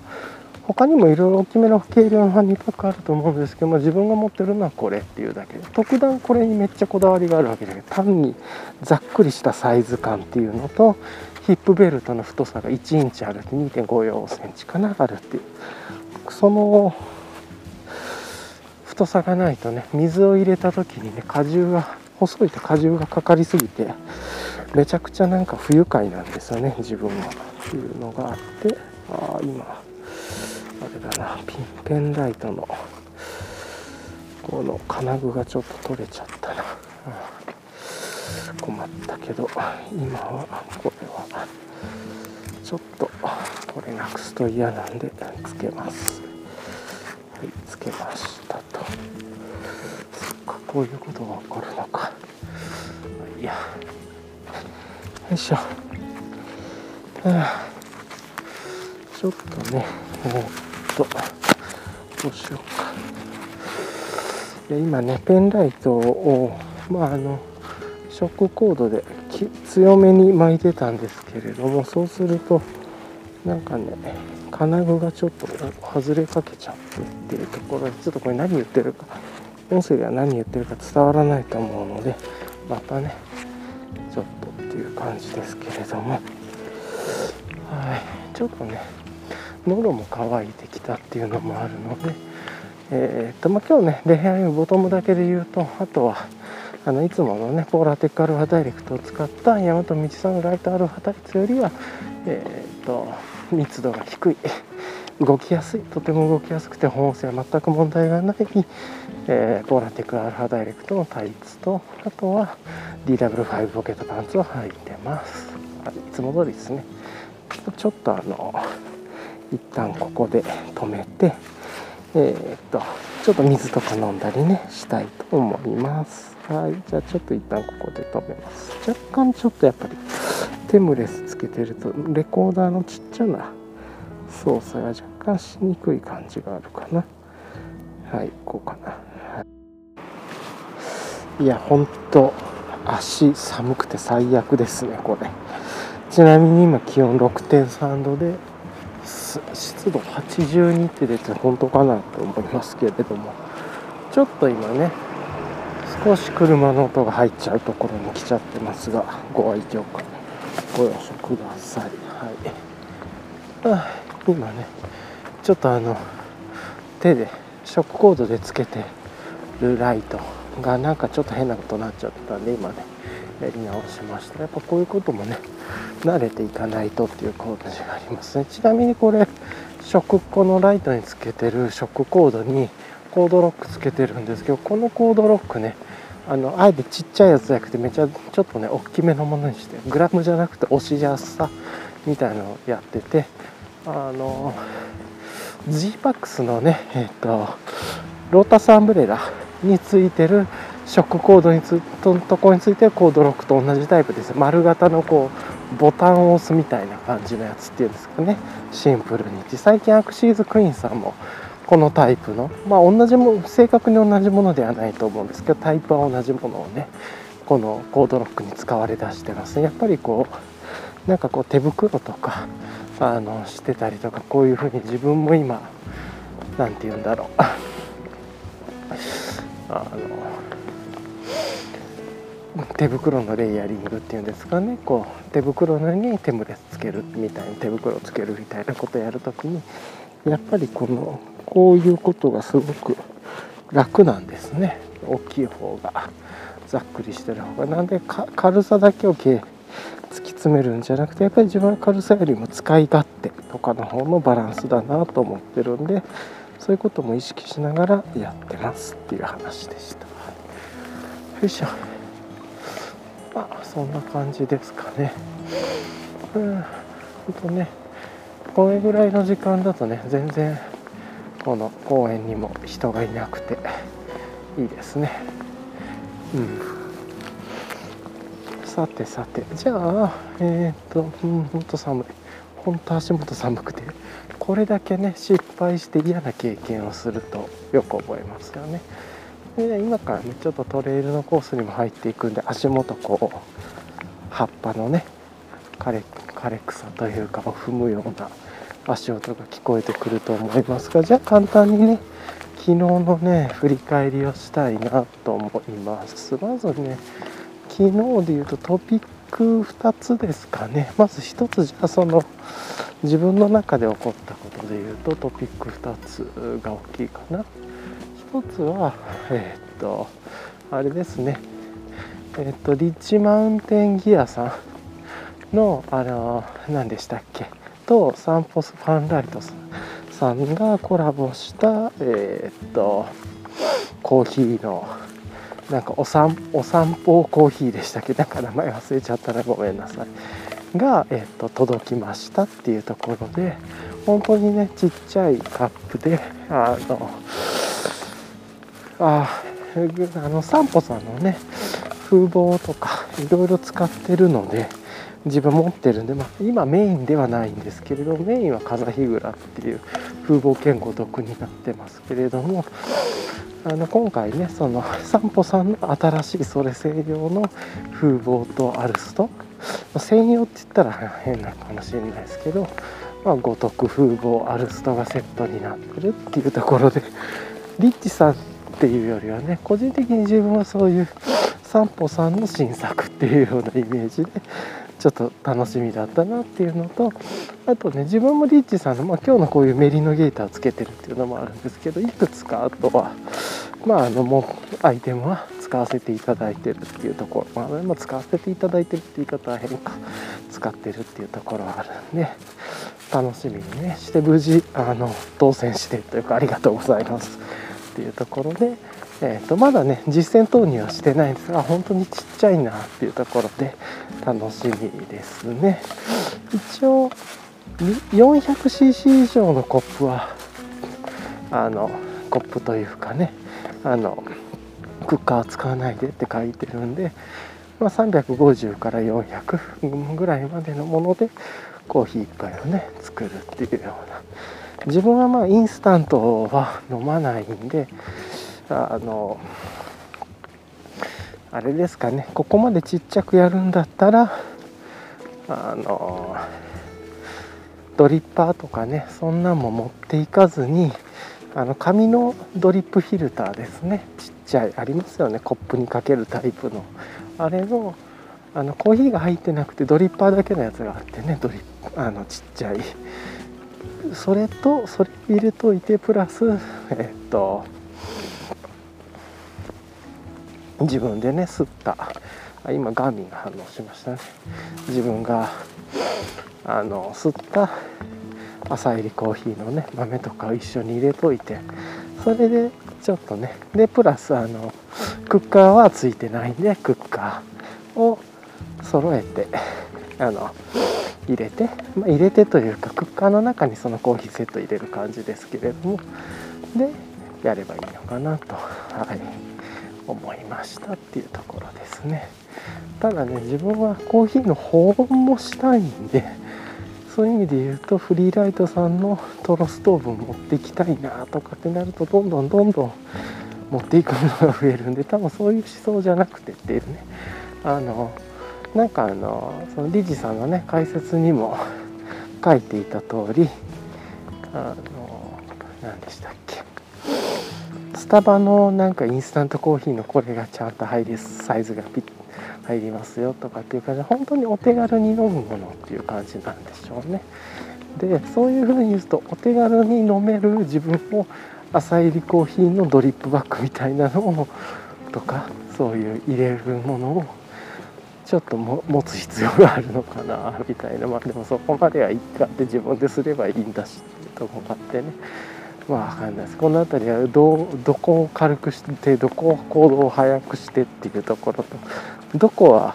他にもいろいろ大きめの軽量のファニーパックあると思うんですけど、まあ、自分が持ってるのはこれっていうだけで特段これにめっちゃこだわりがあるわけじゃなくて単にざっくりしたサイズ感っていうのとヒップベルトの太さが1インチあるって2.54センチかなあるっていう。その太さがないとね水を入れた時にね荷重が細いと荷重がかかりすぎてめちゃくちゃなんか不愉快なんですよね自分は。っていうのがあってああ今あれだなピンペンライトのこの金具がちょっと取れちゃったな、困ったけど今はこれはちょっとこれなくすと嫌なんでつけます。つけましたと。そっかこういうことが起こるのか。いや。よいしょ、ちょっとねえ、っとどうしようか。で今ねペンライトをまああのショックコードで強めに巻いてたんですけれどもそうするとなんかね金具がちょっと外れかけちゃってっていうところでちょっとこれ何言ってるか音声では何言ってるか伝わらないと思うのでまたねちょっとっていう感じですけれども。はい。ちょっとね喉も渇いてきたっていうのもあるのでえー、っとまあ、今日ねレヘアイムボトムだけで言うとあとはあのいつものねポーラーテックアルファダイレクトを使った大和道さんのライトアルファタイツよりはえー、っと密度が低い。動きやすい。とても動きやすくて本性は全く問題がない、えー、ポーラテックアルファダイレクトのタイツとあとは DW5 ポケットパンツを履いてます。いつも通りですね。ちょっとあの一旦ここで止めてえー、っとちょっと水とか飲んだりねしたいと思います。はい。じゃあちょっと一旦ここで止めます。若干ちょっとやっぱりテムレスつけてるとレコーダーのちっちゃな操作が若干しにくい感じがあるかな。はいこうかな、はい、いやほんと足寒くて最悪ですねこれ。ちなみに今気温6.3度で湿度82って出て本当かなと思いますけれども。ちょっと今ね少し車の音が入っちゃうところに来ちゃってますがご愛嬌かご容赦ください。はい、あ、今ねちょっとあの手でショックコードでつけてるライトがなんかちょっと変なことになっちゃったんで今ねやり直しました。やっぱこういうこともね慣れていかないとっていう感じがありますね。ちなみにこれショックこのライトにつけてるショックコードにコードロックつけてるんですけどこのコードロックねあのあえてちっちゃいやつじゃなくてめちゃちょっとね大きめのものにしてグラムじゃなくて押しやすさみたいなのをやっててあの G-PAX のねえっ、とロータスアンブレラについてるショックコードにつととこについてはコードロックと同じタイプです。丸型のこうボタンを押すみたいな感じのやつっていうんですかね。シンプルに。最近アクシーズクイーンさんもこのタイプの。まあ同じも正確に同じものではないと思うんですけどタイプは同じものをねこのコードロックに使われだしてます。ねやっぱりこうなんかこう手袋とかあのしてたりとかこういうふうに自分も今何て言うんだろう。*laughs* あの手袋のレイヤリングっていうんですかね。こう手袋のにテムレつけるみたいに手袋つけるみたいなことやるときにやっぱりこのこういうことがすごく楽なんですね大きい方がざっくりしてる方がなんで軽さだけを突き詰めるんじゃなくてやっぱり自分は軽さよりも使い勝手とかの方のバランスだなと思ってるんでそういうことも意識しながらやってますっていう話でした。よいしょ。まあそんな感じですかね。うん、ほんとね、これぐらいの時間だとね、全然この公園にも人がいなくていいですね。うん。さてさて、じゃあ、えっ、と、うん、ほんと寒い。ほんと足元寒くてこれだけね失敗して嫌な経験をするとよく覚えますよねで今からねちょっとトレイルのコースにも入っていくんで足元こう葉っぱのね枯れ枯れ草というかを踏むような足音が聞こえてくると思いますがじゃあ簡単にね昨日のね振り返りをしたいなと思います。まずね昨日で言うとトピック2つですかね。まず1つじゃあその自分の中で起こったことで言うとトピック2つが大きいかな。1つはえー、っとあれですね。えー、っとリッチマウンテンギアさんのあの何でしたっけ？とサンポスファンライトさんがコラボしたえー、っとコーヒーのなんかお散お散歩コーヒーでしたっけ？*laughs* なんか名前忘れちゃったらごめんなさい。が、えー、っと届きましたっていうところで本当にねちっちゃいカップであのああの散歩さんのね風貌とかいろいろ使ってるので自分持ってるんで、まあ、今メインではないんですけれどメインは風日蔵っていう風貌兼五徳になってますけれどもあの今回ねその散歩さんの新しいそれ専用の風貌とアルスト専用って言ったら変なかもしれないですけど、まあ、五徳風貌アルストがセットになってるっていうところでリッチさんっていうよりはね個人的に自分はそういう散歩さんの新作っていうようなイメージでちょっと楽しみだったなっていうのとあとね自分もリッチさんの、まあ、今日のこういうメリノゲーターつけてるっていうのもあるんですけどいくつかあとはまああのもうアイテムは使わせていただいてるっていうところ、まあ、使わせていただいてるって言い方は変か。使ってるっていうところはあるんで楽しみにねして無事あの当選してというかありがとうございますっていうところでえーと、まだね実践投入はしてないんですが本当にちっちゃいなっていうところで楽しみですね。一応 400cc 以上のコップはあのコップというかねあのクッカー使わないでって書いてるんで、まあ、350から400ぐらいまでのものでコーヒー1杯をね作るっていうような。自分はまあインスタントは飲まないんであのあれですかね。ここまでちっちゃくやるんだったらあのドリッパーとかねそんなんも持っていかずにあの紙のドリップフィルターですね。ちっちゃいありますよね。コップにかけるタイプの。あれのあのコーヒーが入ってなくてドリッパーだけのやつがあってね。ドリあのちっちゃい。それとそれ入れといてプラスえっと自分でね吸った。今ガーミンが反応しましたね。自分があの吸った朝入りコーヒーのね豆とかを一緒に入れといてそれでちょっとねでプラスあのクッカーはついてないんでクッカーを揃えてあの入れて、まあ、入れてというかクッカーの中にそのコーヒーセット入れる感じですけれどもでやればいいのかなと。はい。思いましたっていうところですね。ただね自分はコーヒーの保温もしたいんでそういう意味で言うとフリーライトさんのトロストーブ持っていきたいなとかってなるとどんどんどんどん持っていくものが増えるんで多分そういう思想じゃなくてっていうね。あのなんかあのその理事さんのね解説にも書いていた通りあの何でしたっけ？タバのなんかインスタントコーヒーのこれがちゃんと入りサイズがピッ入りますよとかっていう感じで本当にお手軽に飲むものっていう感じなんでしょうね。でそういうふうに言うとお手軽に飲める自分も朝入りコーヒーのドリップバッグみたいなのをとかそういう入れるものをちょっとも持つ必要があるのかなみたいな。まあでもそこまではいいかって自分ですればいいんだしっていうとこがあってね。まあ分かんないですこの辺りはどどこを軽くしてどこを行動を速くしてっていうところとどこは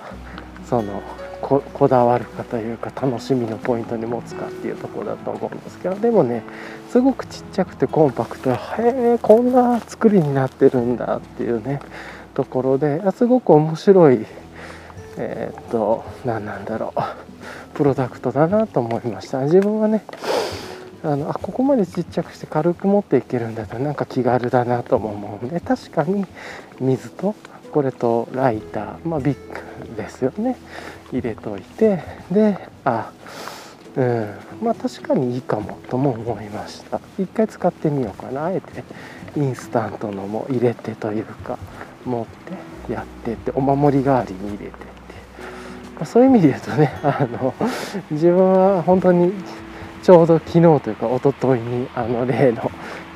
そのここだわるかというか楽しみのポイントに持つかっていうところだと思うんですけどでもねすごくちっちゃくてコンパクトへえこんな作りになってるんだっていうねところですごく面白いえー、っと何なんだろうプロダクトだなと思いました。自分はねあのあここまでちっちゃくして軽く持っていけるんだったらなんか気軽だなとも思うんで確かに水とこれとライターまあビッグですよね。入れといてであうんまあ確かにいいかもとも思いました。一回使ってみようかな。あえてインスタントのも入れてというか持ってやってってお守り代わりに入れてって、まあ、そういう意味で言うとねあの自分は本当にちょうど昨日というか一昨日にあの例の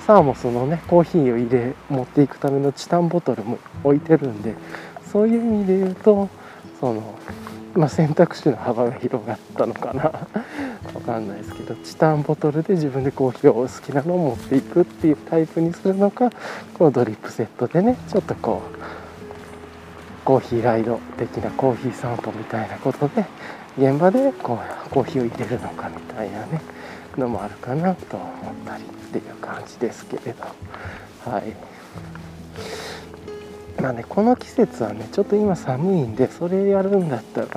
サーモスのねコーヒーを入れ持っていくためのチタンボトルも置いてるんでそういう意味で言うとその、*laughs* まあ、選択肢の幅が広がったのかな。わかんないですけどチタンボトルで自分でコーヒーを好きなのを持っていくっていうタイプにするのかこのドリップセットでねちょっとこうコーヒーライド的なコーヒー散歩みたいなことで現場でこうコーヒーを入れるのかみたいなね。のもあるかなと思ったりっていう感じですけれど。はい。まあねこの季節はねちょっと今寒いんでそれやるんだったら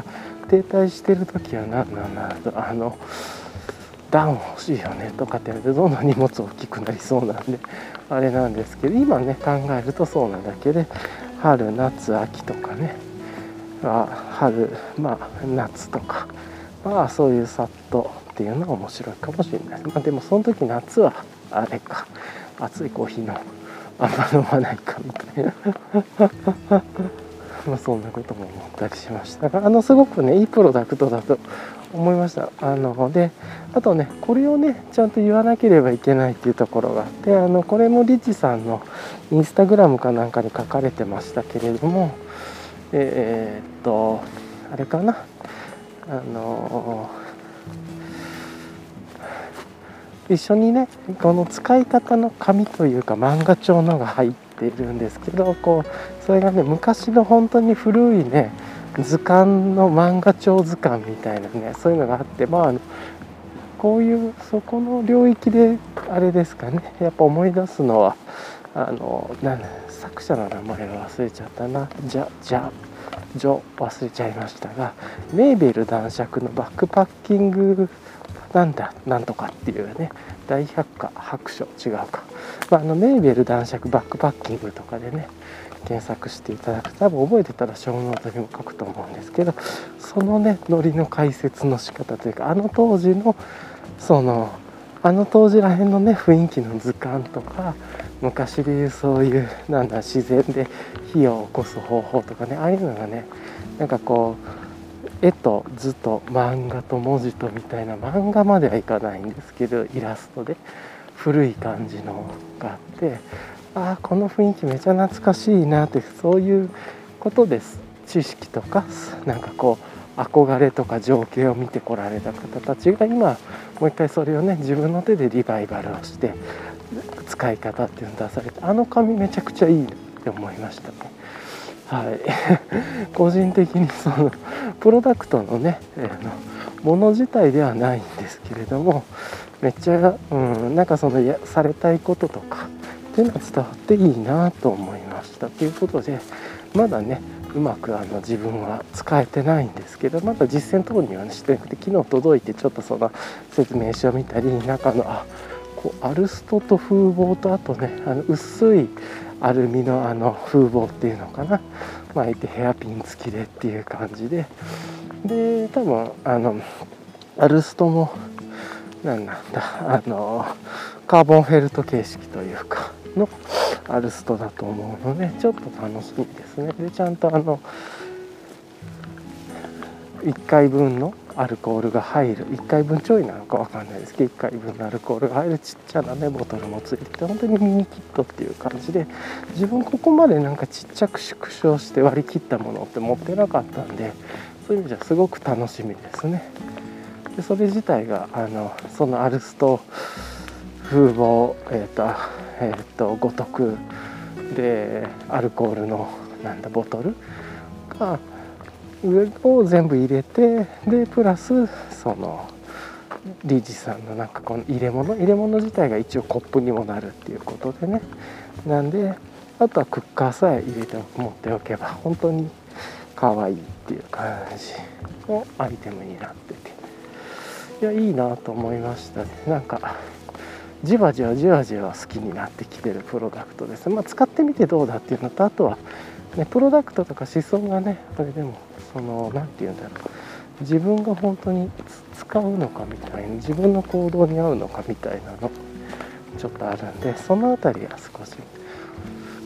停滞してる時は何なんだろうあのダウン欲しいよねとかって言われてどんどん荷物大きくなりそうなんであれなんですけど今ね考えるとそうなだけで春夏秋とかね春まあ夏とかまあそういうさっとっていうのは面白いかもしれない、まあ、でもその時夏はあれか。熱いコーヒーのあんま飲まないかみたいな。*laughs* まあそんなことも思ったりしました。があのすごくねいいプロダクトだと思いました。あのであとねこれをねちゃんと言わなければいけないっていうところがあってあのこれもリッチさんのインスタグラムかなんかに書かれてましたけれどもえー、っとあれかな。あの一緒にねこの使い方の紙というか漫画帳のが入っているんですけどこうそれがね昔の本当に古いね図鑑の漫画帳図鑑みたいなねそういうのがあってまあこういうそこの領域であれですかねやっぱ思い出すのはあのなん作者の名前を忘れちゃったな。じゃじゃジョ忘れちゃいましたがメーベル男爵のバックパッキングなんだなんとかっていうね大百科白書違うか、まあ、あのメーベル男爵バックパッキングとかでね検索していただくと多分覚えてたらショーノートにも書くと思うんですけどそのねノリの解説の仕方というかあの当時のそのあの当時らへんのね雰囲気の図鑑とか昔でいうそういうなんだ自然で火を起こす方法とかねああいうのがねなんかこう絵と図と漫画と文字とみたいな漫画まではいかないんですけどイラストで古い感じのがあってああこの雰囲気めちゃ懐かしいなってそういうことです知識とかなんかこう憧れとか情景を見てこられた方たちが今もう一回それをね自分の手でリバイバルをして使い方っていうのを出されてあの紙めちゃくちゃいいって思いましたね。はい、*laughs* 個人的にそのプロダクトのね、えー、のもの自体ではないんですけれどもめっちゃ、うん、なんかそのやされたいこととかっていうのは伝わっていいなと思いました。ということでまだねうまくあの自分は使えてないんですけどまだ実践等には、ね、してなくて昨日届いてちょっとその説明書を見たり中のあこうアルストと風貌とあとねあの薄いアルミのあの風防っていうのかな。巻いてヘアピン付きでっていう感じで。で多分あのアルストも何なんだあのカーボンフェルト形式というかのアルストだと思うのでちょっと楽しみですね。でちゃんとあの1回分のアルコールが入る。1回分ちょいなのか分かんないですけど1回分のアルコールが入るちっちゃなねボトルもついてて本当にミニキットっていう感じで自分ここまでなんかちっちゃく縮小して割り切ったものって持ってなかったんでそういう意味じゃすごく楽しみですね。でそれ自体があのそのアルスト風貌えっ、ー、とえっ、ー、と五徳でアルコールのなんだボトルがを全部入れてでプラスその理事さんのなんかこの入れ物入れ物自体が一応コップにもなるっていうことでね。なんであとはクッカーさえ入れて持っておけば本当に可愛いっていう感じのアイテムになってて。いやいいなと思いましたね。なんかじわじわじわじわ好きになってきてるプロダクトです。まあ使ってみてどうだっていうのとあとはね、プロダクトとか思想がねそれでもその何て言うんだろう。自分が本当に使うのかみたいな自分の行動に合うのかみたいなのちょっとあるんでその辺りは少し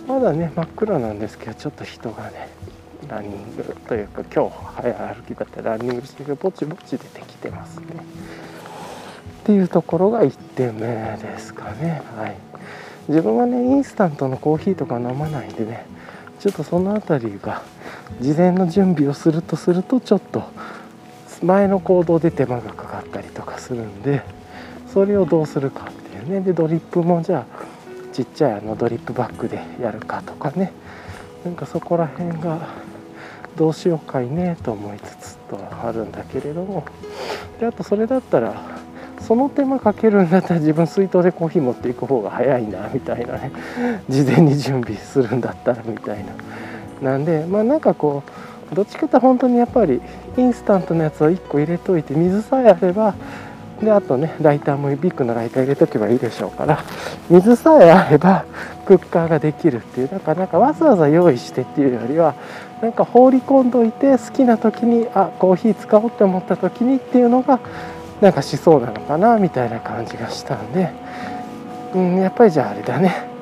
まだね真っ暗なんですけどちょっと人がねランニングというか今日早歩きだったらランニングしてるぼちぼち出てきてますね。っていうところが1点目ですかね。はい。自分はねインスタントのコーヒーとか飲まないんでねちょっとその辺りが事前の準備をするとするとちょっと前の行動で手間がかかったりとかするんでそれをどうするかっていうね。でドリップもじゃあちっちゃいあのドリップバッグでやるかとかね。なんかそこら辺がどうしようかいねと思いつつとあるんだけれども。であとそれだったらその手間かけるんだったら自分水筒でコーヒー持っていく方が早いなみたいなね。*laughs* 事前に準備するんだったらみたいな。なんでまあなんかこうどっちかって本当にやっぱりインスタントのやつを1個入れといて水さえあればであとねライターもビッグのライター入れとけばいいでしょうから *laughs* 水さえあればクッカーができるっていうだからなんかわざわざ用意してっていうよりはなんか放り込んどいて好きな時にあコーヒー使おうって思った時にっていうのがなんかしそうなのかなみたいな感じがしたんで、うん、やっぱりじゃああれだね。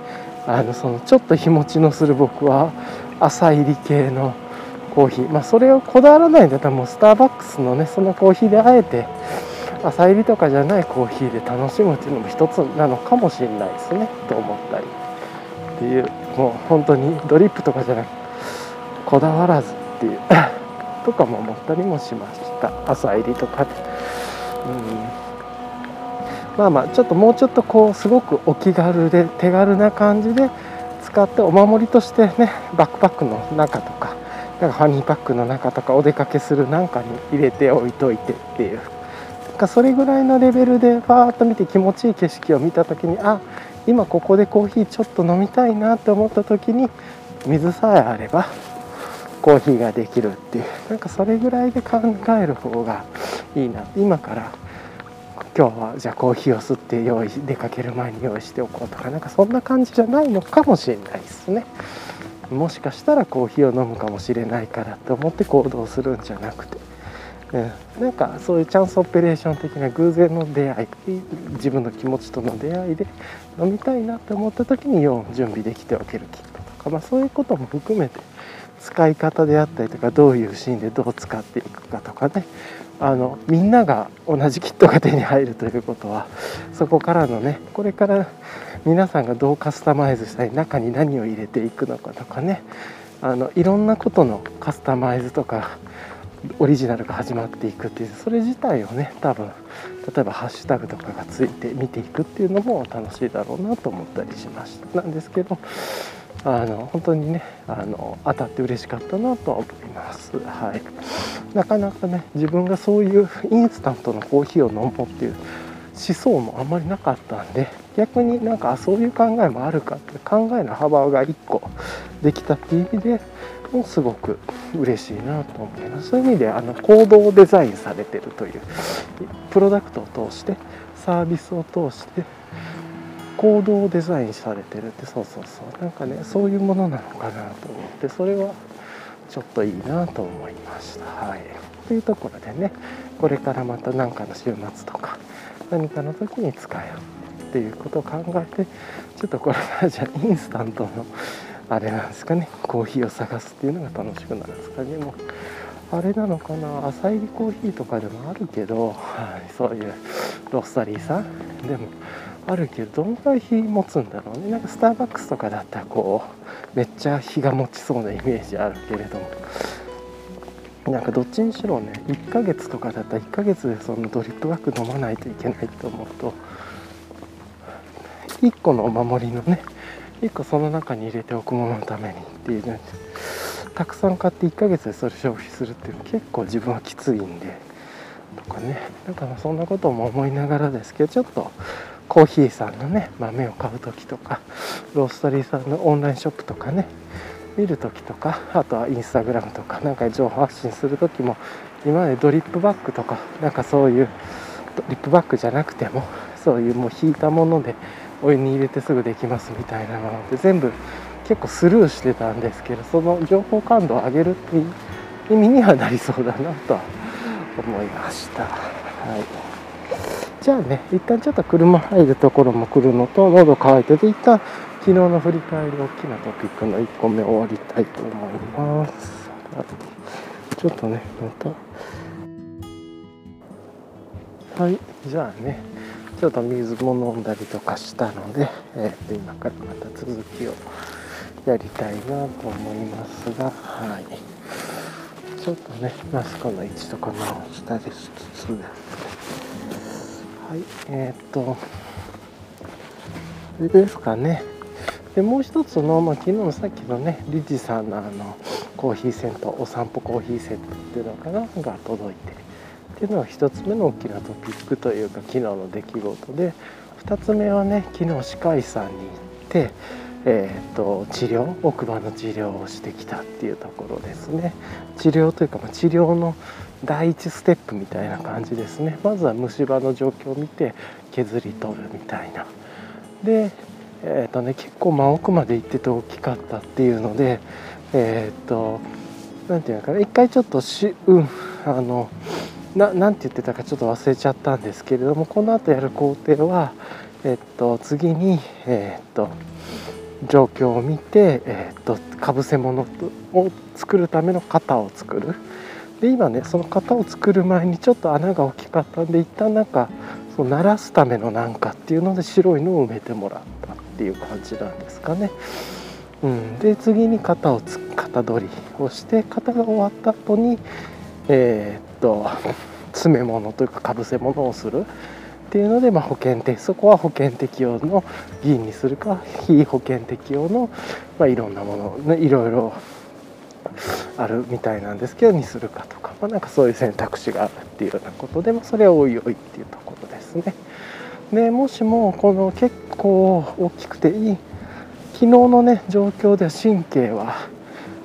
あのそのちょっと日持ちのする僕は朝入り系のコーヒー。まあそれをこだわらないんだったらもうスターバックスのねそのコーヒーであえて朝入りとかじゃないコーヒーで楽しむっていうのも一つなのかもしれないですね。と思ったりっていうもう本当にドリップとかじゃなくこだわらずっていう *laughs* とかも思ったりもしました。朝入りとかで、うん、まあまあちょっともうちょっとこうすごくお気軽で手軽な感じで使ってお守りとしてねバックパックの中とかなんかハニーパックの中とかお出かけするなんかに入れておいといてっていう。かそれぐらいのレベルでファーッと見て気持ちいい景色を見た時にあ今ここでコーヒーちょっと飲みたいなって思った時に水さえあればコーヒーができるっていうなんかそれぐらいで考える方がいいな。今から今日はじゃあコーヒーを吸って用意出かける前に用意しておこうとかなんかそんな感じじゃないのかもしれないですね。もしかしたらコーヒーを飲むかもしれないからって思って行動するんじゃなくて。うん、なんかそういうチャンスオペレーション的な偶然の出会い自分の気持ちとの出会いで飲みたいなって思った時に4準備できておけるキットとか、まあ、そういうことも含めて使い方であったりとかどういうシーンでどう使っていくかとかね。あのみんなが同じキットが手に入るということはそこからのねこれから皆さんがどうカスタマイズしたり中に何を入れていくのかとかね。あのいろんなことのカスタマイズとかオリジナルが始まっていくっていうそれ自体をね多分例えばハッシュタグとかがついて見ていくっていうのも楽しいだろうなと思ったりしました。なんですけどあの本当にねあの当たって嬉しかったなとは思います、はい、なかなかね自分がそういうインスタントのコーヒーを飲もうっていう思想もあんまりなかったんで逆になんかそういう考えもあるかって考えの幅が1個できたっていう意味でもすごく嬉しいなと思います。そういう意味であの行動デザインされてるというプロダクトを通してサービスを通して行動デザインされてるってそうそうそう。なんかねそういうものなのかなと思ってそれはちょっといいなと思いました。はい。というところでねこれからまた何かの週末とか何かの時に使えるっていうことを考えてちょっとこれからじゃあインスタントのあれなんですかねコーヒーを探すっていうのが楽しくなるんですかね。もうあれなのかな朝入りコーヒーとかでもあるけど、はい、そういうロッサリーさん。でもあるけどどのぐらい日持つんだろうね。なんかスターバックスとかだったらこうめっちゃ日が持ちそうなイメージあるけれども。なんかどっちにしろね1ヶ月とかだったら1ヶ月でそのドリップバッグ飲まないといけないと思うと1個のお守りのね1個その中に入れておくもののためにっていうね。たくさん買って1ヶ月でそれ消費するっていうの結構自分はきついんでとかね。なんかそんなことも思いながらですけどちょっとコーヒーさんのね豆を買う時とかローストリーさんのオンラインショップとかね見る時とかあとはインスタグラムとかなんか情報発信する時も今までドリップバッグとかなんかそういうドリップバッグじゃなくてもそういうもう引いたものでお湯に入れてすぐできますみたいなので全部結構スルーしてたんですけどその情報感度を上げるっていう意味にはなりそうだなとは思いました。はい。じゃあね一旦ちょっと車入るところも来るのと喉乾いてて一旦昨日の振り返り大きなトピックの1個目終わりたいと思います。ちょっとねまた。はい。じゃあねちょっと水も飲んだりとかしたので、えー、と今からまた続きをやりたいなと思いますがはい。ちょっとねマスクの位置とか直したりしつつはいえっ、とそれですかね。でもう一つの、まあ、昨日のさっきのねリジさんのあのコーヒーセットお散歩コーヒーセットっていうのかなが届いて。っていうのが1つ目の大きなトピックというか昨日の出来事で。2つ目はね昨日歯科医さんに行ってえーと、治療奥歯の治療をしてきたっていうところですね。治療というか、まあ、治療の第一ステップみたいな感じですね。まずは虫歯の状況を見て削り取るみたいな。でえーとね、結構真奥まで行ってて大きかったっていうのでえっ、ー、と何て言うのかな。一回ちょっとしうんあのななんて言ってたかちょっと忘れちゃったんですけれどもこの後やる工程は、えっ、ー、と次にえっ、ー、と状況を見て、えーと、かぶせ物を作るための型を作る。で今ねその型を作る前にちょっと穴が大きかったんで一旦なんかそう鳴らすためのなんかっていうので白いのを埋めてもらったっていう感じなんですかね。うん、で次に型をつ型取りをして型が終わった後にえー、っと詰め物というかかぶせ物をするっていうので、まあ、保険適そこは保険適用の銀にするか非保険適用の、まあ、いろんなもの、ね、いろいろあるみたいなんですけどにするかとか、まあ、なんかそういう選択肢があるっていうようなことで、まあ、それはおいおいっていうところですね。でもしもこの結構大きくていい昨日のね状況では神経は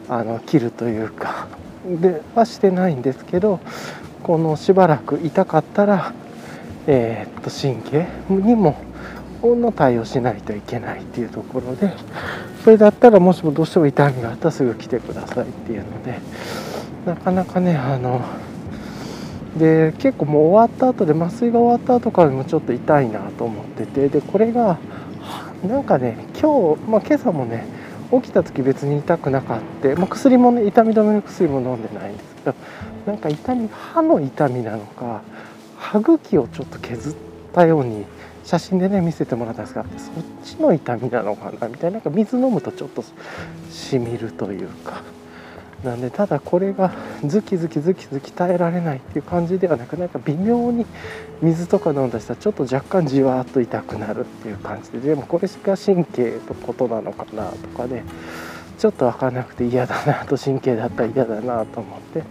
あの切るというかではしてないんですけどこのしばらく痛かったらえー、っと神経にもの対応しないといけないっていうところでそれだったらもしもどうしても痛みがあったらすぐ来てくださいっていうのでなかなかねあので結構もう終わった後で麻酔が終わった後からもちょっと痛いなと思っててでこれがなんかね今日、まあ、今朝もね起きた時別に痛くなかった、まあ、薬もね痛み止めの薬も飲んでないんですけどなんか痛み歯の痛みなのか歯茎をちょっと削ったように写真でね見せてもらったんですがそっちの痛みなのかなみたいななんか水飲むとちょっとしみるというか。なんでただこれがズキズキズキズキ耐えられないっていう感じではなくなんか微妙に水とか飲んだしたらちょっと若干じわーっと痛くなるっていう感じででもこれが神経のことなのかなとかでちょっと分からなくて嫌だなと神経だったら嫌だなと思って。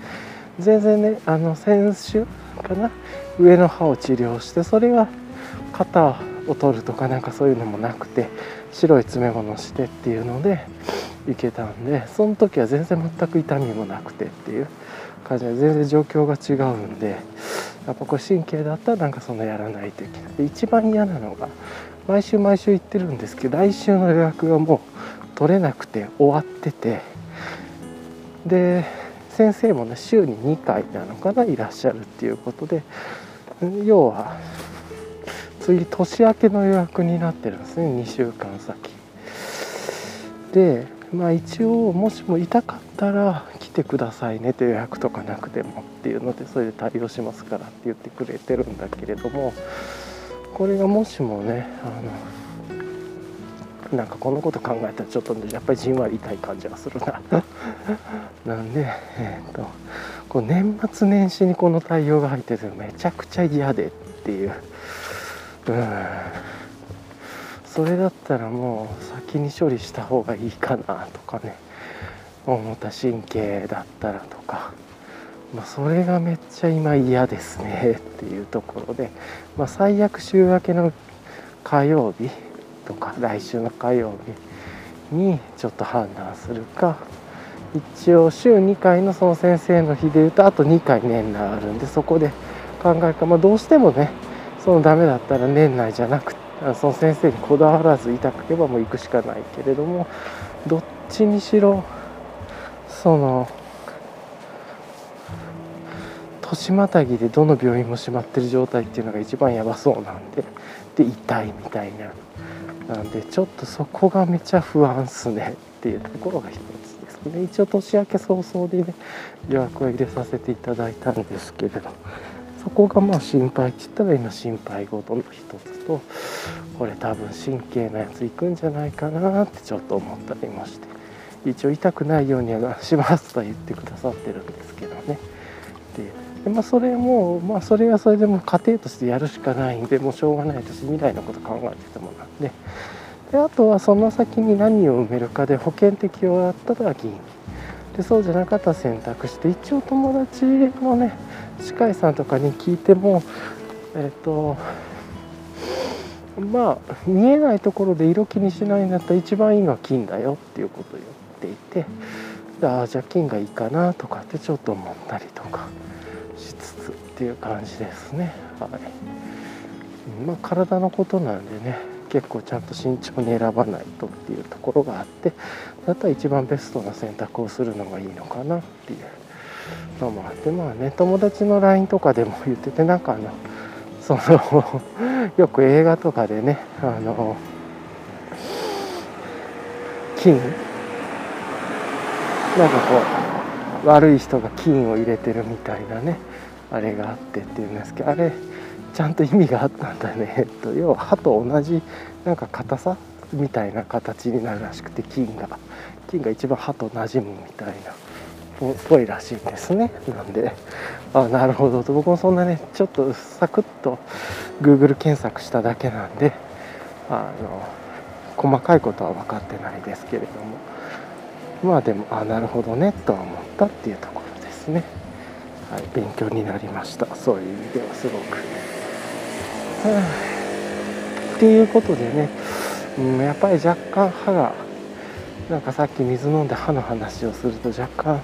全然ねあの先週かな上の歯を治療してそれが肩を取るとかなんかそういうのもなくて白い詰め物してっていうのでいけたんでその時は全然全く痛みもなくてっていう感じで全然状況が違うんでやっぱこれ神経だったらなんかそんなやらないといけない。で一番嫌なのが毎週毎週行ってるんですけど来週の予約がもう取れなくて終わっててで先生もね週に2回なのかないらっしゃるっていうことで要は次年明けの予約になってるんですね。2週間先。でまあ一応もしも痛かったら来てくださいねと予約とかなくてもっていうのでそれで対応しますからって言ってくれてるんだけれどもこれがもしもねあのなんかこのこと考えたらちょっとやっぱりじんわり痛い感じがするな。*laughs* なんで、えーと、とこう年末年始にこの対応が入っててめちゃくちゃ嫌でっていう。うん。それだったらもう先に処理した方がいいかなとかね。思った神経だったらとか、まあ、それがめっちゃ今嫌ですねっていうところで、まあ、最悪週明けの火曜日とか来週の火曜日にちょっと判断するか。一応週2回のその先生の日でいうとあと2回年内あるんでそこで考えるか、まあ、どうしてもねそのダメだったら年内じゃなくてその先生にこだわらず痛くけばもう行くしかないけれどもどっちにしろその年またぎでどの病院も閉まってる状態っていうのが一番やばそうなんでで痛いみたいな。なんでちょっとそこがめちゃ不安っすねっていうところが一つですね。一応年明け早々でね予約は入れさせていただいたんですけれど。そこがまあ心配って言ったら今心配事の一つとこれ多分神経のやついくんじゃないかなってちょっと思ったりまして一応痛くないようにはしますと言ってくださってるんですけどね。でまあ、それも、まあ、それはそれでも家庭としてやるしかないんでもうしょうがないですし未来のこと考えててもなんで。であとはその先に何を埋めるかで保険適用だったら議員でそうじゃなかったら選択して一応友達のね歯科医さんとかに聞いてもえっ、ー、とまあ見えないところで色気にしないんだったら一番いいのは金だよっていうことを言っていてああじゃあ金がいいかなとかってちょっと思ったりとかしつつ。っていう感じですねはいまあ体のことなんでね結構ちゃんと慎重に選ばないとっていうところがあってだったら一番ベストな選択をするのがいいのかなっていうのもあってまあね友達の LINE とかでも言っててなんかあのその *laughs* よく映画とかでねあの金なんかこう悪い人が金を入れてるみたいなねあれがあってっていうんですけどあれちゃんと意味があったんだね、えっと、要は歯と同じなんか硬さみたいな形になるらしくて金が金が一番歯と馴染むみたいな。ぽいらしいですね。なんであなるほど。と僕もそんなねちょっとサクッと Google 検索しただけなんであの細かいことは分かってないですけれども。まあでもあなるほどねとは思ったっていうところですね。はい、勉強になりました。そういう意味ではすごく。はあ、っていうことでね、うん、やっぱり若干歯がなんかさっき水飲んで歯の話をすると若干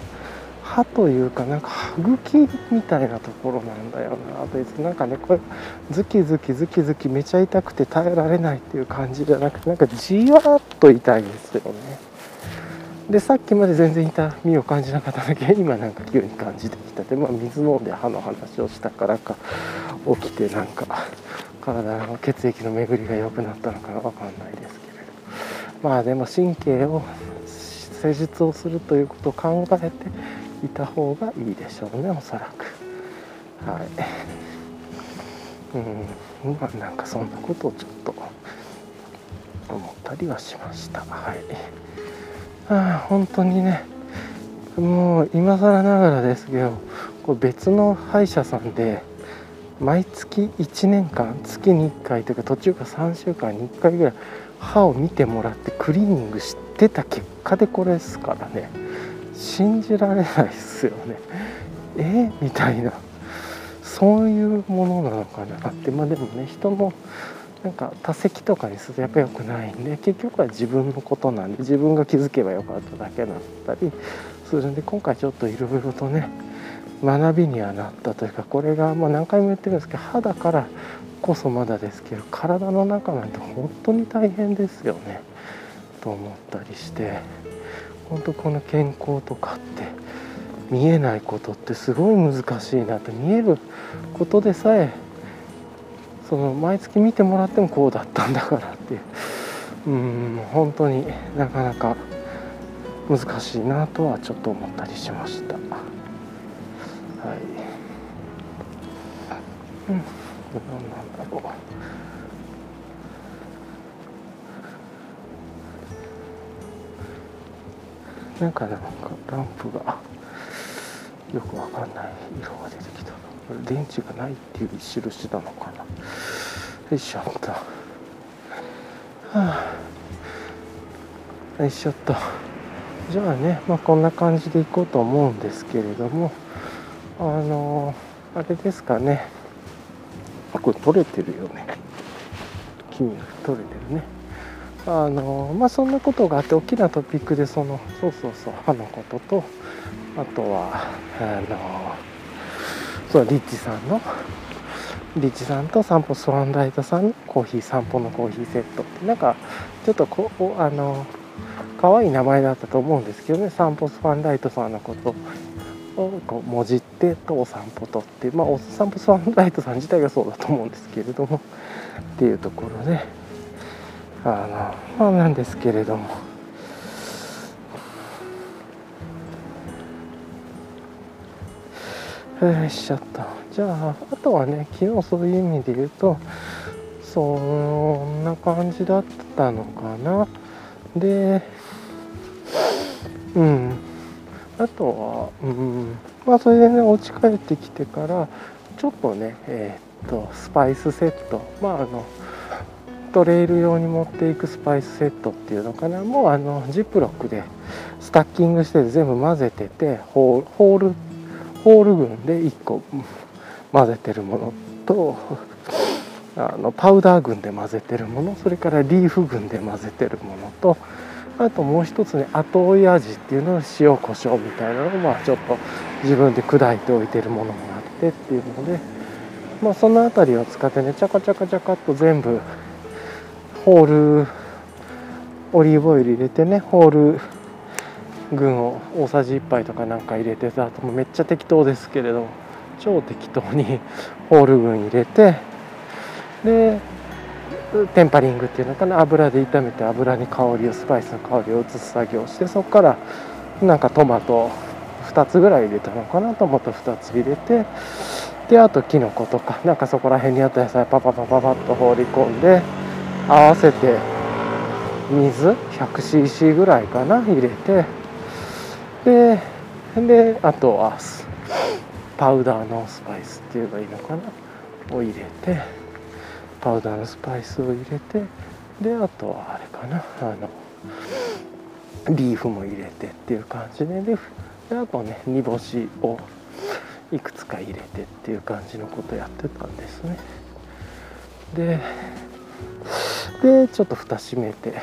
歯というかなんか歯茎みたいなところなんだよな別になんかねこれズキズキズキズキめちゃ痛くて耐えられないっていう感じじゃなくてなんかじわっと痛いですよね。でさっきまで全然痛みを感じなかっただけ *laughs* 今なんか急に感じてきたで、まあ、水飲んで歯の話をしたからか起きてなんか体の血液の巡りが良くなったのかな分かんないですけれどまあでも神経を施術をするということを考えていた方がいいでしょうねおそらく。はい。うん。まあなんかそんなことをちょっと思ったりはしました。はい。あ本当にね。もう今更ながらですけどこう別の歯医者さんで毎月1年間月に1回というか途中から3週間に1回ぐらい歯を見てもらってクリーニングしてた結果でこれですからね。信じられないですよね。*laughs* え、みたいな。そういうものなのかな。ってまあでもね人もなんか多席とかにするとやっぱ良くないんで結局は自分のことなんで自分が気づけばよかっただけだったりするんで今回ちょっといろいろとね学びにはなったというかこれがまあ何回も言ってるんですけど歯だからこそまだですけど体の中なんて本当に大変ですよね。と思ったりして。本当この健康とかって見えないことってすごい難しいなと見えることでさえその毎月見てもらってもこうだったんだからっていううん本当になかなか難しいなとはちょっと思ったりしました。はい。うん。何なんだろう。なんかなんかランプがよくわかんない色が出てきた。これ電池がないっていう印なのかな。よいしょっと。はあ。よいしょっと。じゃあねまあこんな感じでいこうと思うんですけれどもあのー、あれですかね。これ取れてるよね。君取れてるね。あのまあそんなことがあって大きなトピックでそのそうそうそう歯のこととあとはあのそうリッチさんのリッチさんと散歩スワンライトさんのコーヒー散歩のコーヒーセットってなんかちょっとこうあの可愛い名前だったと思うんですけどね散歩スファンライトさんのことをこうもじってとお散歩とってまあお散歩スファンライトさん自体がそうだと思うんですけれどもっていうところであのまあなんですけれども。えしちゃったじゃああとはね昨日そういう意味で言うとそんな感じだったのかな。でうん。あとはうん。まあそれでねお家帰ってきてからちょっとねえー、っとスパイスセット。まああのトレイル用に持っていくスパイスセットっていうのかな。もうあのジップロックでスタッキングして全部混ぜててホールホール群で1個混ぜてるものと *laughs* あのパウダー群で混ぜてるものそれからリーフ群で混ぜてるものとあともう一つね後追い味っていうのは塩コショウみたいなのをまあちょっと自分で砕いておいてるものもあってっていうのでまあその辺りを使ってねチャカチャカチャカっと全部ホールオリーブオイル入れてねホール群を大さじ1杯とかなんか入れてた後もめっちゃ適当ですけれど超適当に *laughs* ホール群入れてでテンパリングっていうのかな油で炒めて油に香りをスパイスの香りを移す作業をしてそこからなんかトマト2つぐらい入れたのかなトマト2つ入れてであときのことかなんかそこら辺にあった野菜パパパパパッと放り込んで合わせて水？100cc ぐらいかな？入れて。でであとはパウダーのスパイスっていうのがいいのかな？を入れて。パウダーのスパイスを入れて。であとはあれかな？あのリーフも入れてっていう感じで。でであとね煮干しをいくつか入れてっていう感じのことやってたんですね。ででちょっと蓋閉めて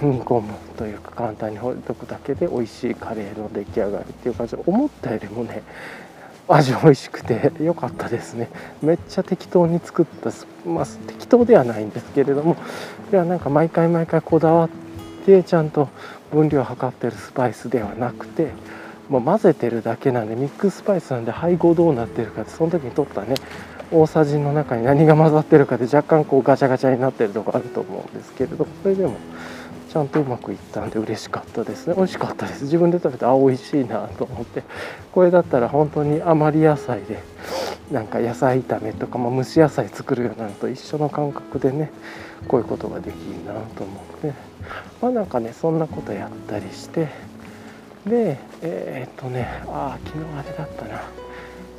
煮込むというか簡単に放っておくだけで美味しいカレーの出来上がりっていう感じで思ったよりもね味美味しくて良かったですね。めっちゃ適当に作ったまあ適当ではないんですけれどもではなんか毎回毎回こだわってちゃんと分量を測ってるスパイスではなくてもう混ぜてるだけなんでミックススパイスなんで配合どうなってるかってその時に取ったね大さじの中に何が混ざってるかで若干こうガチャガチャになってるとこあると思うんですけれどそれでもちゃんとうまくいったんで嬉しかったです。ね美味しかったです自分で食べてあ美味しいなと思ってこれだったら本当に余り野菜でなんか野菜炒めとか、まあ、蒸し野菜作るようになると一緒の感覚でねこういうことができるなと思って。まあなんかねそんなことやったりしてでえー、っとねああ昨日あれだったな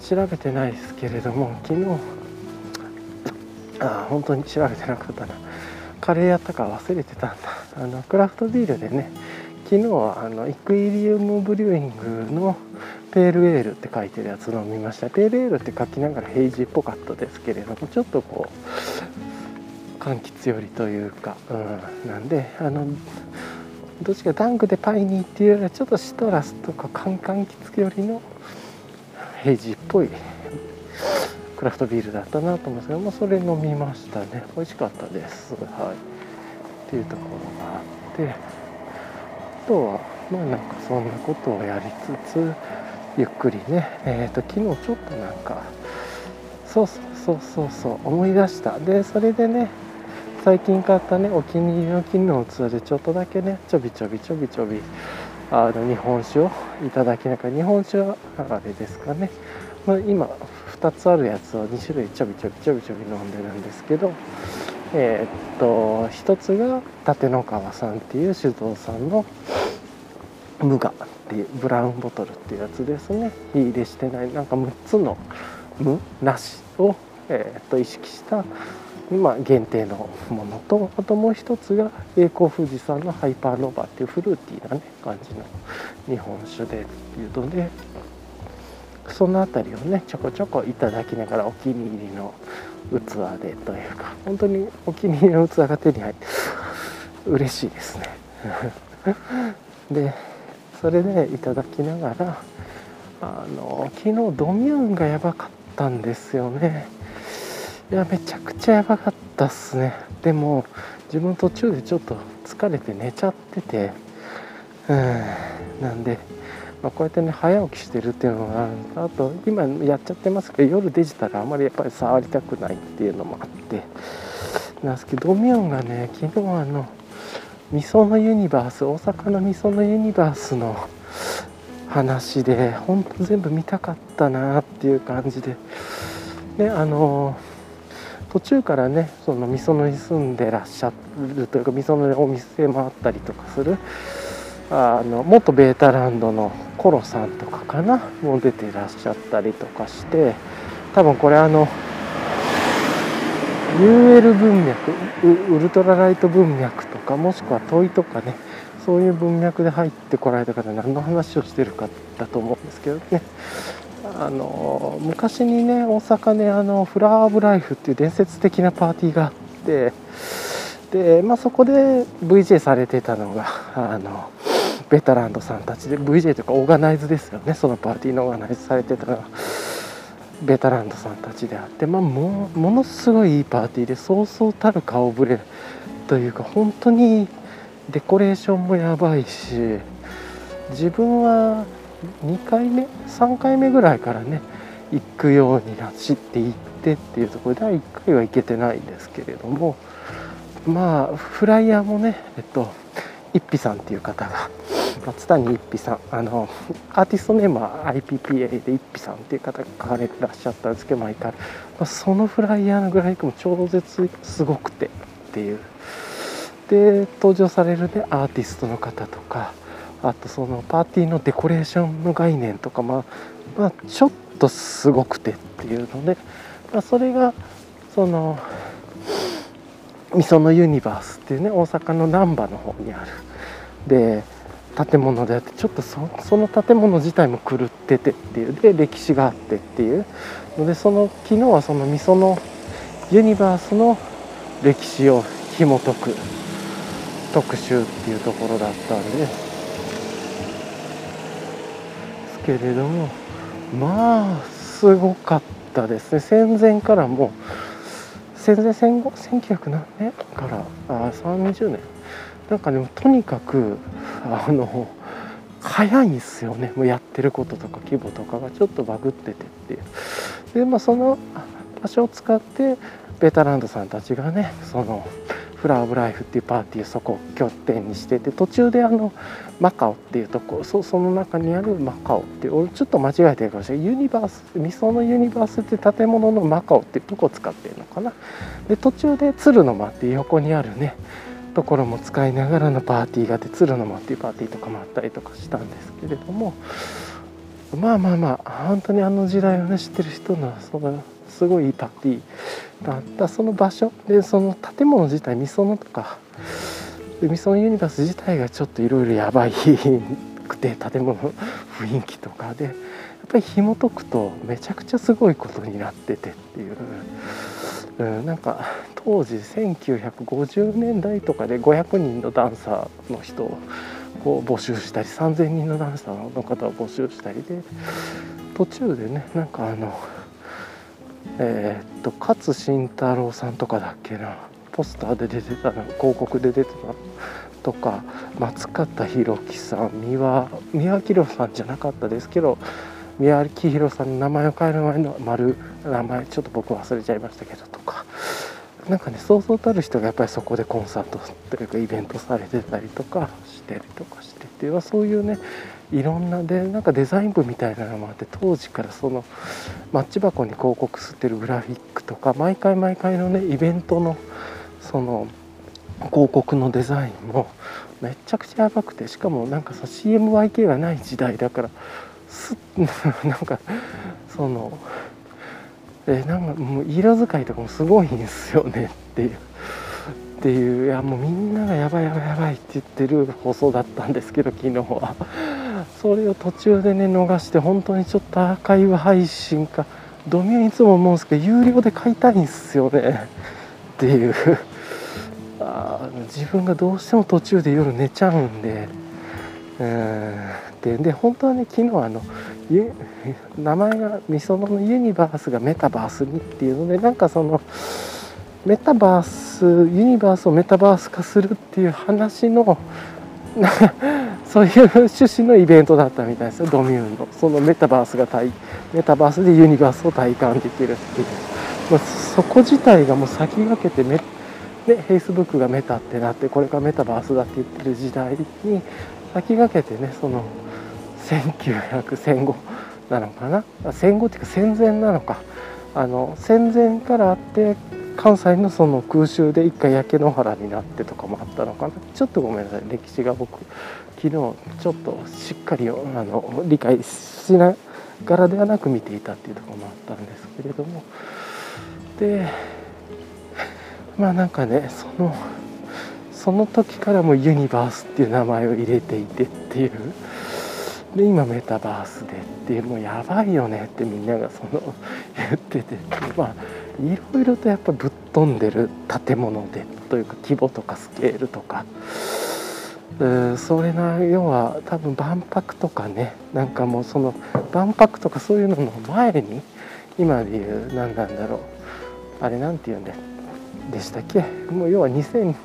調べてないですけれども昨日あ本当に調べてなかったな。カレーやったか忘れてたんだ。あのクラフトビールでね昨日はあのイクイリウムブリューイングのペールエールって書いてるやつ飲みました。ペールエールって書きながらヘイジっぽかったですけれどもちょっとこう柑橘寄りというか、うん、なんであのどっちかダンクでパイニーっていうよりはちょっとシトラスとか柑橘寄りのヘイジっぽいクラフトビールだったなと思うんですけどもそれ飲みましたね。美味しかったです。はい。っていうところがあってあとはまあなんかそんなことをやりつつゆっくりねえっ、ー、と昨日ちょっとなんかそうそうそうそうそう思い出した。でそれでね最近買ったねお気に入りの金の器でちょっとだけねちょびちょびちょびちょびあの日本酒をいただきながら日本酒はあれですかね、まあ、今2つあるやつを2種類ちょびちょびちょびちょび飲んでるんですけどえー、っと1つが立野川さんっていう酒造さんの無我っていうブラウンボトルっていうやつですね。火入れしてないなんか6つの無なしを、えー、っと意識した今限定のものとあともう一つが栄光富士山のハイパーノーバっていうフルーティーなね感じの日本酒でっていうのでその辺りをねちょこちょこいただきながらお気に入りの器でというか本当にお気に入りの器が手に入って嬉しいですね。でそれでいただきながらあの昨日ドミューンがやばかったんですよね。いやめちゃくちゃやばかったっすね。でも自分途中でちょっと疲れて寝ちゃっててうん。なんで、まあ、こうやってね早起きしてるっていうのがああと今やっちゃってますけど夜デジタルあんまりやっぱり触りたくないっていうのもあって。なんですけどドミョンがね昨日あのみそのユニバース大阪のみそのユニバースの話で本当全部見たかったなっていう感じで。であの途中からねそのみそのに住んでらっしゃるというかみそのにお店もあったりとかするあの元ベータランドのコロさんとかかなも出てらっしゃったりとかして多分これあの UL 文脈ウルトラライト文脈とかもしくは問いとかねそういう文脈で入ってこられた方何の話をしてるかだと思うんですけどね。あの昔にね大阪であのフラワー・オブ・ライフっていう伝説的なパーティーがあってで、まあ、そこで VJ されてたのがあのベタランドさんたちで VJ というかオーガナイズですよね。そのパーティーのオーガナイズされてたのがベタランドさんたちであって、まあ、もものすごいいいパーティーでそうそうたる顔ぶれというか本当にデコレーションもやばいし自分は2回目3回目ぐらいからね行くようになって行ってっていうところで第1回は行けてないんですけれどもまあフライヤーもねえっと一匹さんっていう方が松谷一匹さんあのアーティストネームは IPPA で一匹さんっていう方が書かれてらっしゃったんですけど毎回、まあ、そのフライヤーのグラフィックも超絶すごくてっていう。で登場されるねアーティストの方とかあとそのパーティーのデコレーションの概念とか、まあ、まあ、ちょっとすごくてっていうので、まあ、それがそのみそのユニバースっていうね大阪の難波の方にある。で建物であってちょっとその建物自体も狂っててっていう。で歴史があってっていう。のでその昨日はそのみそのユニバースの歴史を紐解く特集っていうところだったんですけれどもまあすごかったですね。戦前からもう戦前戦後1900何年からあ30年。なんかでもとにかくあの早いんですよね。もうやってることとか規模とかがちょっとバグっててっていう。でまあその場所を使ってベタランドさんたちがねそのフラワー・ブ・ライフっていうパーティーをそこを拠点にしてて途中であのマカオっていうとこそその中にあるマカオって俺ちょっと間違えてるかもしれない。ユニバース理想のユニバースって建物のマカオっていうとこを使ってるのかな。で途中で鶴の間っていう横にあるねところも使いながらのパーティーがあって鶴の間っていうパーティーとかもあったりとかしたんですけれども。まあまあまあ本当にあの時代をね知ってる人のそのすごいいいパーティーがあったその場所。でその建物自体みそのとかみそのユニバース自体がちょっといろいろやばいくて建物の雰囲気とか。でやっぱり紐解くとめちゃくちゃすごいことになっててっていう、うん、なんか当時1950年代とかで500人のダンサーの人をこう募集したり3,000人のダンサーの方を募集したりで途中でねなんかあのえー、っと勝慎太郎さんとかだっけな。ポスターで出てたの。広告で出てたとか松方弘樹さん。三輪三輪明宏さんじゃなかったですけど三輪明宏さんの名前を変える前の丸名前ちょっと僕忘れちゃいましたけどとか。なんかねそうそうたる人がやっぱりそこでコンサートというかイベントされてたりとかしてりとかしてっていうそういうねいろんなでなんかデザイン部みたいなのもあって当時からそのマッチ箱に広告吸ってるグラフィックとか毎回毎回のねイベントのその広告のデザインもめちゃくちゃやばくてしかもなんかさ CMYK がない時代だからす *laughs* なんかそのえなんかもう色使いとかもすごいんですよねっていう。っていういやもうみんながやばいやばいやばいって言ってる放送だったんですけど昨日はそれを途中でね逃して本当にちょっとアーカイブ配信かドミューンいつも思うんですけど有料で買いたいんですよね。*laughs* っていう。あ自分がどうしても途中で夜寝ちゃうんで、うんでで本当はね昨日あの名前がみそののユニバースがメタバースにっていうのでなんかそのメタバースユニバースをメタバース化するっていう話のそういう趣旨のイベントだったみたいですよ。ドミューンの。そのメタバースが体メタバースでユニバースを体感できるっていう、まあ、そこ自体がもう先駆けてメで Facebook がメタってなってこれからメタバースだって言ってる時代に先駆けてねその1900戦後なのかな？戦後っていうか戦前なのか。あの戦前からあって関西のその空襲で一回焼け野原になってとかもあったのかな？ちょっとごめんなさい。歴史が僕昨日ちょっとしっかりあの理解しながらではなく見ていたっていうところもあったんですけれども。で *laughs* まあなんかねそのその時からもユニバースっていう名前を入れていてっていう。で今メタバースでっていうもうやばいよねってみんながその言ってて。まあいろいろとやっぱぶっ飛んでる建物でというか規模とかスケールとか。それな要は多分万博とかねなんかもうその万博とかそういうのの前に今で言う何なんだろうあれなんて言うんだでしたっけ？もう要は2000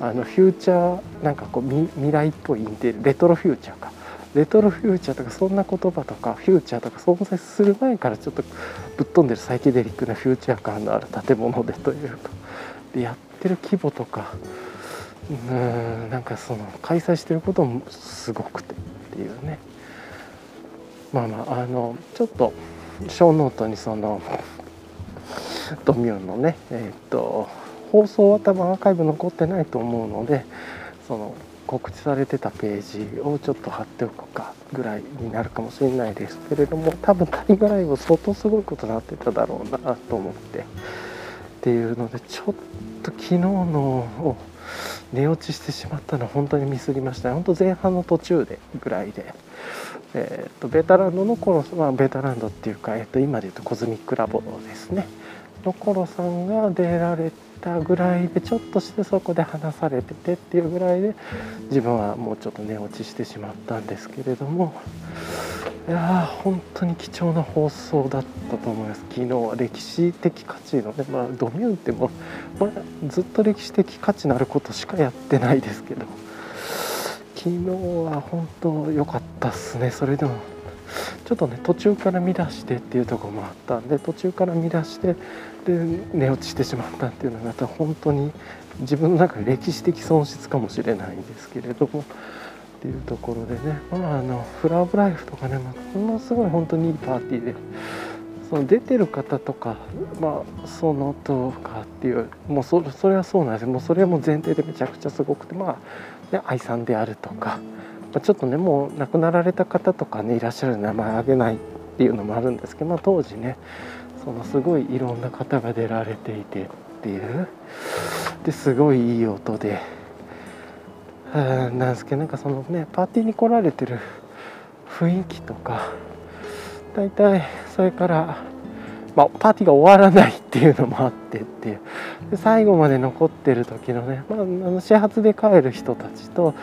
あのフューチャーなんかこう未来っぽいインテレトロフューチャーか。レトロフューチャーとかそんな言葉とかフューチャーとか存在する前からちょっとぶっ飛んでるサイケデリックなフューチャー感のある建物でというかでやってる規模とかうんなんかその開催してることもすごくてっていうね。まあまああのちょっとショーノートにそのドミューンのねえっ、と放送は多分アーカイブ残ってないと思うのでその告知されてたページをちょっと貼っておくかぐらいになるかもしれないですけれども多分タイムライン相当すごいことになってただろうなと思って。っていうのでちょっと昨日のを寝落ちしてしまったのは本当にミスりました本当前半の途中でぐらいで。えーと、ベータランドの頃、まあ、ベータランドっていうか、えーと、今で言うとコズミックラボですねの頃さんが出られたぐらいでちょっとしてそこで話されててっていうぐらいで自分はもうちょっと寝落ちしてしまったんですけれどもいやー本当に貴重な放送だったと思います。昨日は歴史的価値のね、まあ、ドミューンっても、まあ、ずっと歴史的価値のあることしかやってないですけど昨日は本当良かったっすね。それでもちょっとね途中から見出してっていうとこもあったんで途中から見出してで寝落ちしてしまったっていうのがた本当に自分の中で歴史的損失かもしれないんですけれどもっていうところでね、まあ、あのフラワーブライフとかね、ものすごい本当にいいパーティーでその出てる方とか、まあ、そのとかっていうもうそそれはそうなんですもうそれはもう前提でめちゃくちゃすごくてまあ、ね、愛さんであるとか。まちょっとねもう亡くなられた方とかねいらっしゃる名前挙げないっていうのもあるんですけど、まあ、当時ねそのすごいいろんな方が出られていてっていう。ですごいいい音でなんですけどなんかそのねパーティーに来られてる雰囲気とか大体それからまあ、パーティーが終わらないっていうのもあってっていう。で最後まで残ってる時のね、まあ、あの始発で帰る人たちと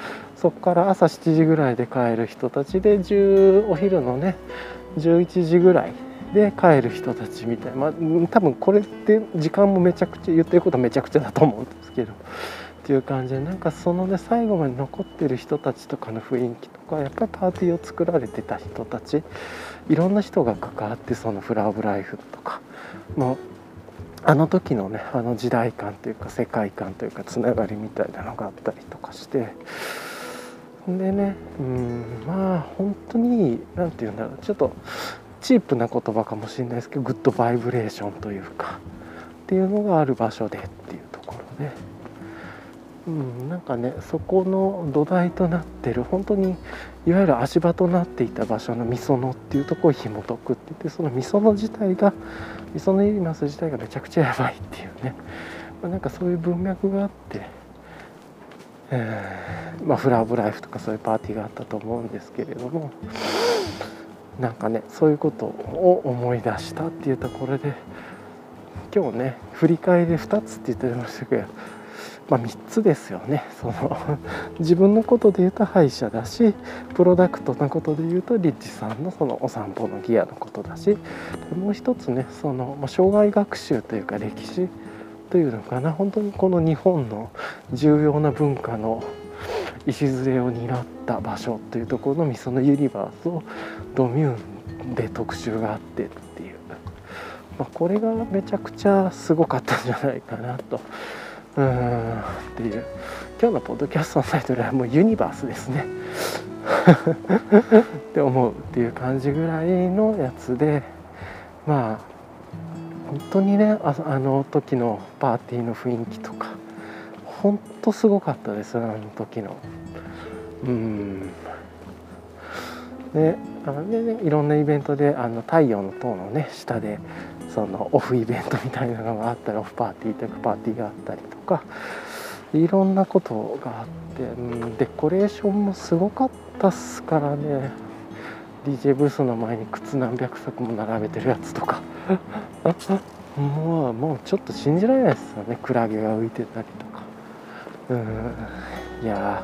そこから朝7時ぐらいで帰る人たちで10お昼のね11時ぐらいで帰る人たちみたいな、まあ、多分これって時間もめちゃくちゃ言ってることはめちゃくちゃだと思うんですけど。っていう感じでなんかそのね最後まで残ってる人たちとかの雰囲気とかやっぱりパーティーを作られてた人たちいろんな人が関わってそのフラーブライフとかもうあの時のねあの時代感というか世界観というかつながりみたいなのがあったりとかして。でねうんまあ本当に何て言うんだろうちょっとチープな言葉かもしれないですけどグッドバイブレーションというかっていうのがある場所でっていうところで。うん、なんかねそこの土台となってる本当にいわゆる足場となっていた場所のみそのっていうところを紐解くって言ってそのみその自体がみそのユニバース自体がめちゃくちゃやばいっていうね、まあ、なんかそういう文脈があって、えー、まあ、フラーブライフとかそういうパーティーがあったと思うんですけれどもなんかねそういうことを思い出したっていうところで今日ね振り返りで2つって言ってましたけどまあ、3つですよね。その自分のことで言うと歯医者だしプロダクトのことで言うとリッチさんのそのお散歩のギアのことだしもう一つねその、まあ、障害学習というか歴史というのかな本当にこの日本の重要な文化の礎を担った場所というところのみそのユニバースをドミューンで特集があってっていう、まあ、これがめちゃくちゃすごかったんじゃないかなと。うんっていう今日のポッドキャストのタイトルはもうユニバースですねって思うっていう感じぐらいのやつでまあ本当にねああの時のパーティーの雰囲気とか本当すごかったですあの時の。うん。であのねいろんなイベントであの太陽の塔のね下でそのオフイベントみたいなのがあったりオフパーティーというかパーティーがあったりとかいろんなことがあって、うん、デコレーションもすごかったっすからね。DJ ブースの前に靴何百足も並べてるやつとか。もうもうちょっと信じられないですよね。クラゲが浮いてたりとか。うん。いや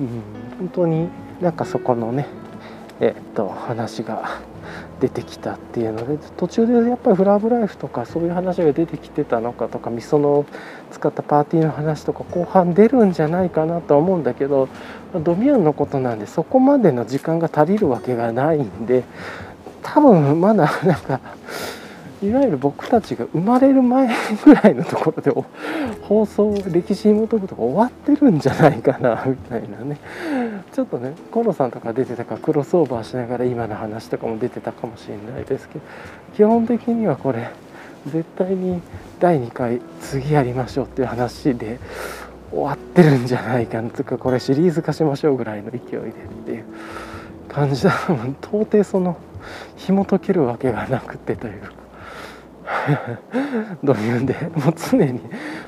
うん。本当になんかそこのねえっと話が出てきたっていうので途中でやっぱりフラブライフとかそういう話が出てきてたのかとかみその使ったパーティーの話とか後半出るんじゃないかなとは思うんだけどドミアンのことなんでそこまでの時間が足りるわけがないんで多分まだなんかいわゆる僕たちが生まれる前ぐらいのところで *laughs* 放送歴史紐解くとか終わってるんじゃないかなみたいなね。ちょっとね河野さんとか出てたからクロスオーバーしながら今の話とかも出てたかもしれないですけど基本的にはこれ絶対に第2回次やりましょうっていう話で終わってるんじゃないかな。とかこれシリーズ化しましょうぐらいの勢いでっていう感じだ。到底その紐解けるわけがなくてというか。*laughs* ドミューンでもう常に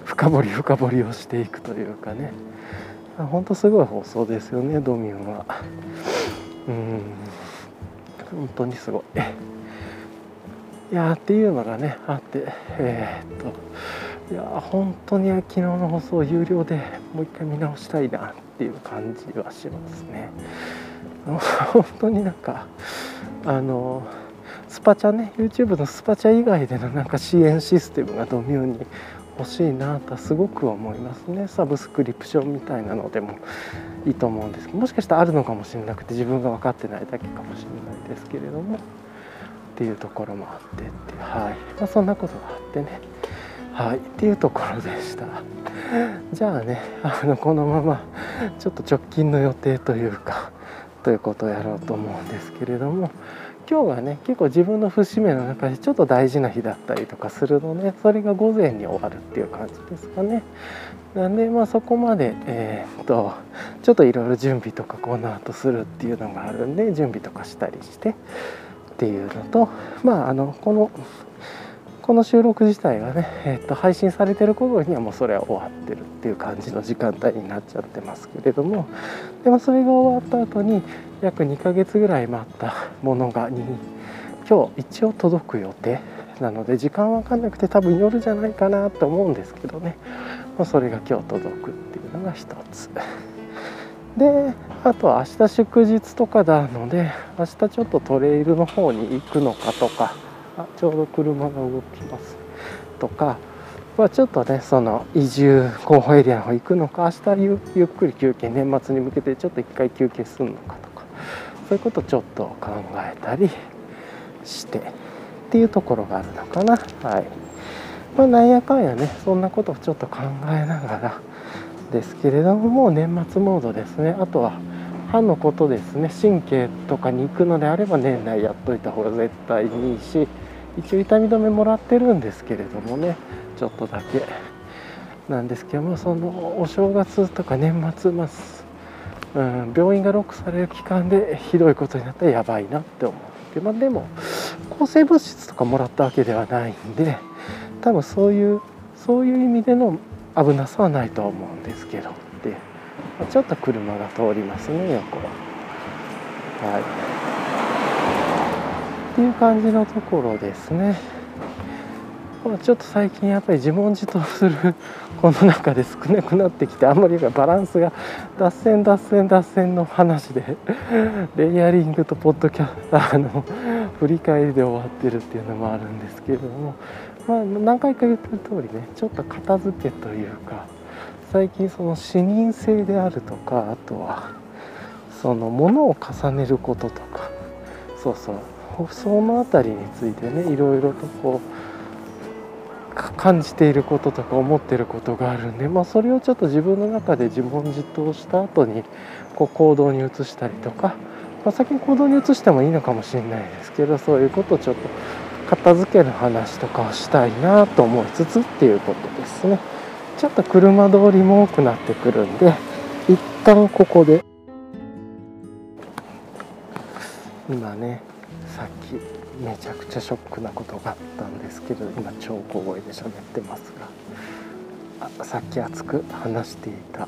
深掘り深掘りをしていくというかね。ほんとすごい放送ですよねドミューンは。うん。本当にすごい。いやっていうのがねあってえー、っと。いや本当に昨日の放送有料でもう一回見直したいなっていう感じはしますね。本当になんかあのスパチャね YouTube のスパチャ以外でのなんか支援システムがドミューに欲しいなとすごく思いますね。サブスクリプションみたいなのでもいいと思うんです。けどもしかしたらあるのかもしれなくて自分が分かってないだけかもしれないですけれども。っていうところもあってって。はい、まあ、そんなことがあってね。はい。っていうところでした。じゃあねあのこのままちょっと直近の予定というかということをやろうと思うんですけれども。今日はね結構自分の節目の中でちょっと大事な日だったりとかするのでそれが午前に終わるっていう感じですかね。なんでまあそこまでえー、っとちょっといろいろ準備とかこの後するっていうのがあるんで準備とかしたりしてっていうのとまああのこのこの収録自体がね、えー、と配信されてる頃にはもうそれは終わってるっていう感じの時間帯になっちゃってますけれどもでもそれが終わった後に約2ヶ月ぐらい待ったものがに今日一応届く予定なので時間わかんなくて多分夜じゃないかなと思うんですけどね、まあ、それが今日届くっていうのが一つ。であとは明日祝日とかなので明日ちょっとトレイルの方に行くのかとかちょうど車が動きます。とかはちょっとねその移住候補エリアの方行くのか明日ゆゆっくり休憩年末に向けてちょっと一回休憩するのかとかそういうことちょっと考えたりしてっていうところがあるのかな。はい。まあなんやかんやねそんなことをちょっと考えながらですけれどももう年末モードですね。あとは歯のことですね。神経とかに行くのであれば年内やっといた方が絶対にいいし一応痛み止めもらってるんですけれどもねちょっとだけ。なんですけどもそのお正月とか年末ま、うん、病院がロックされる期間でひどいことになったらやばいなって思う。まあ、でも抗生物質とかもらったわけではないんで多分そういうそういう意味での危なさはないと思うんですけどってちょっと車が通りますね横は。はい。っていう感じのところですね、ちょっと最近やっぱり自問自答するこの中で少なくなってきてあんまりバランスが脱線脱線脱線の話で *laughs* レイヤリングとポッドキャあの振り返りで終わってるっていうのもあるんですけれども、まあ、何回か言ってる通りねちょっと片付けというか最近その視認性であるとかあとはそのものを重ねることとかそうそう。その辺りについてねいろいろとこう感じていることとか思ってることがあるんで、まあ、それをちょっと自分の中で自問自答した後にこう行動に移したりとか、まあ、先に行動に移してもいいのかもしれないですけどそういうことをちょっと片付ける話とかをしたいなと思いつつっていうことですね。ちょっと車通りも多くなってくるんで一旦ここで。今ねさっきめちゃくちゃショックなことがあったんですけど今超小声で喋ってますがあさっき熱く話していた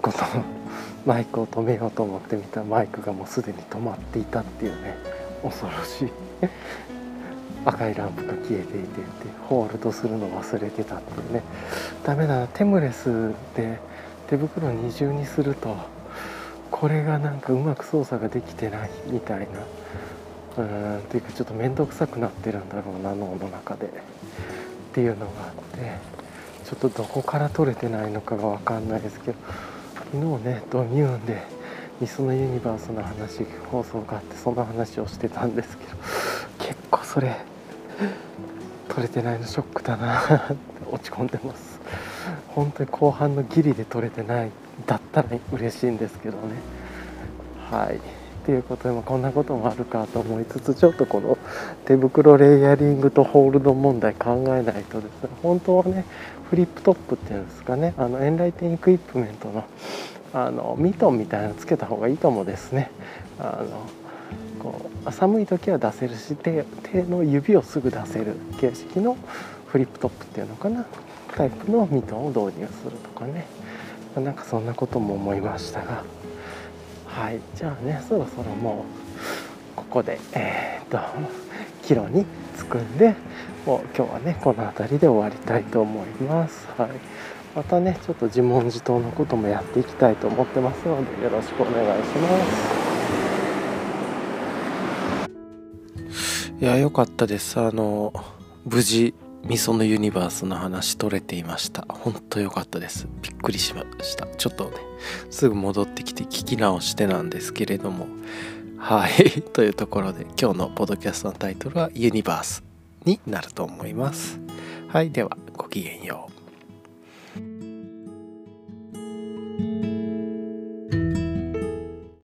この *laughs* マイクを止めようと思ってみたマイクがもうすでに止まっていたっていうね恐ろしい。*laughs* 赤いランプが消えていててホールドするの忘れてたっていうね。ダメだなテムレスで手袋二重にするとこれがなんかうまく操作ができてないみたいな。うん。っていうかちょっと面倒くさくなってるんだろうな脳の中で。っていうのがあってちょっとどこから取れてないのかが分かんないですけど昨日ねドミューンでミソのユニバースの話放送があってそんな話をしてたんですけど結構それ取れてないのショックだなって落ち込んでます。本当に後半のギリで取れてないだったら嬉しいんですけどね。はい。っていうことでもこんなこともあるかと思いつつちょっとこの手袋レイヤリングとホールド問題考えないとですね。本当はねフリップトップっていうんですかね。あのエンライティンエクイプメントのあのミトンみたいなのつけた方がいいかもですね。あのこう寒い時は出せるし手手の指をすぐ出せる形式のフリップトップっていうのかな。タイプのミトンを導入するとかね。なんかそんなことも思いましたが。はいじゃあねそろそろもうここでえー、っと帰路に着くんでもう今日はねこの辺りで終わりたいと思います。はい。またねちょっと自問自答のこともやっていきたいと思ってますのでよろしくお願いします。いや良かったです。あの無事ミソのユニバースの話取れていました。ほんと良かったです。びっくりしました。ちょっとね、すぐ戻ってきて聞き直してなんですけれども。はい。*laughs* というところで、今日のポッドキャストのタイトルはユニバースになると思います。はい。では、ごきげんよう。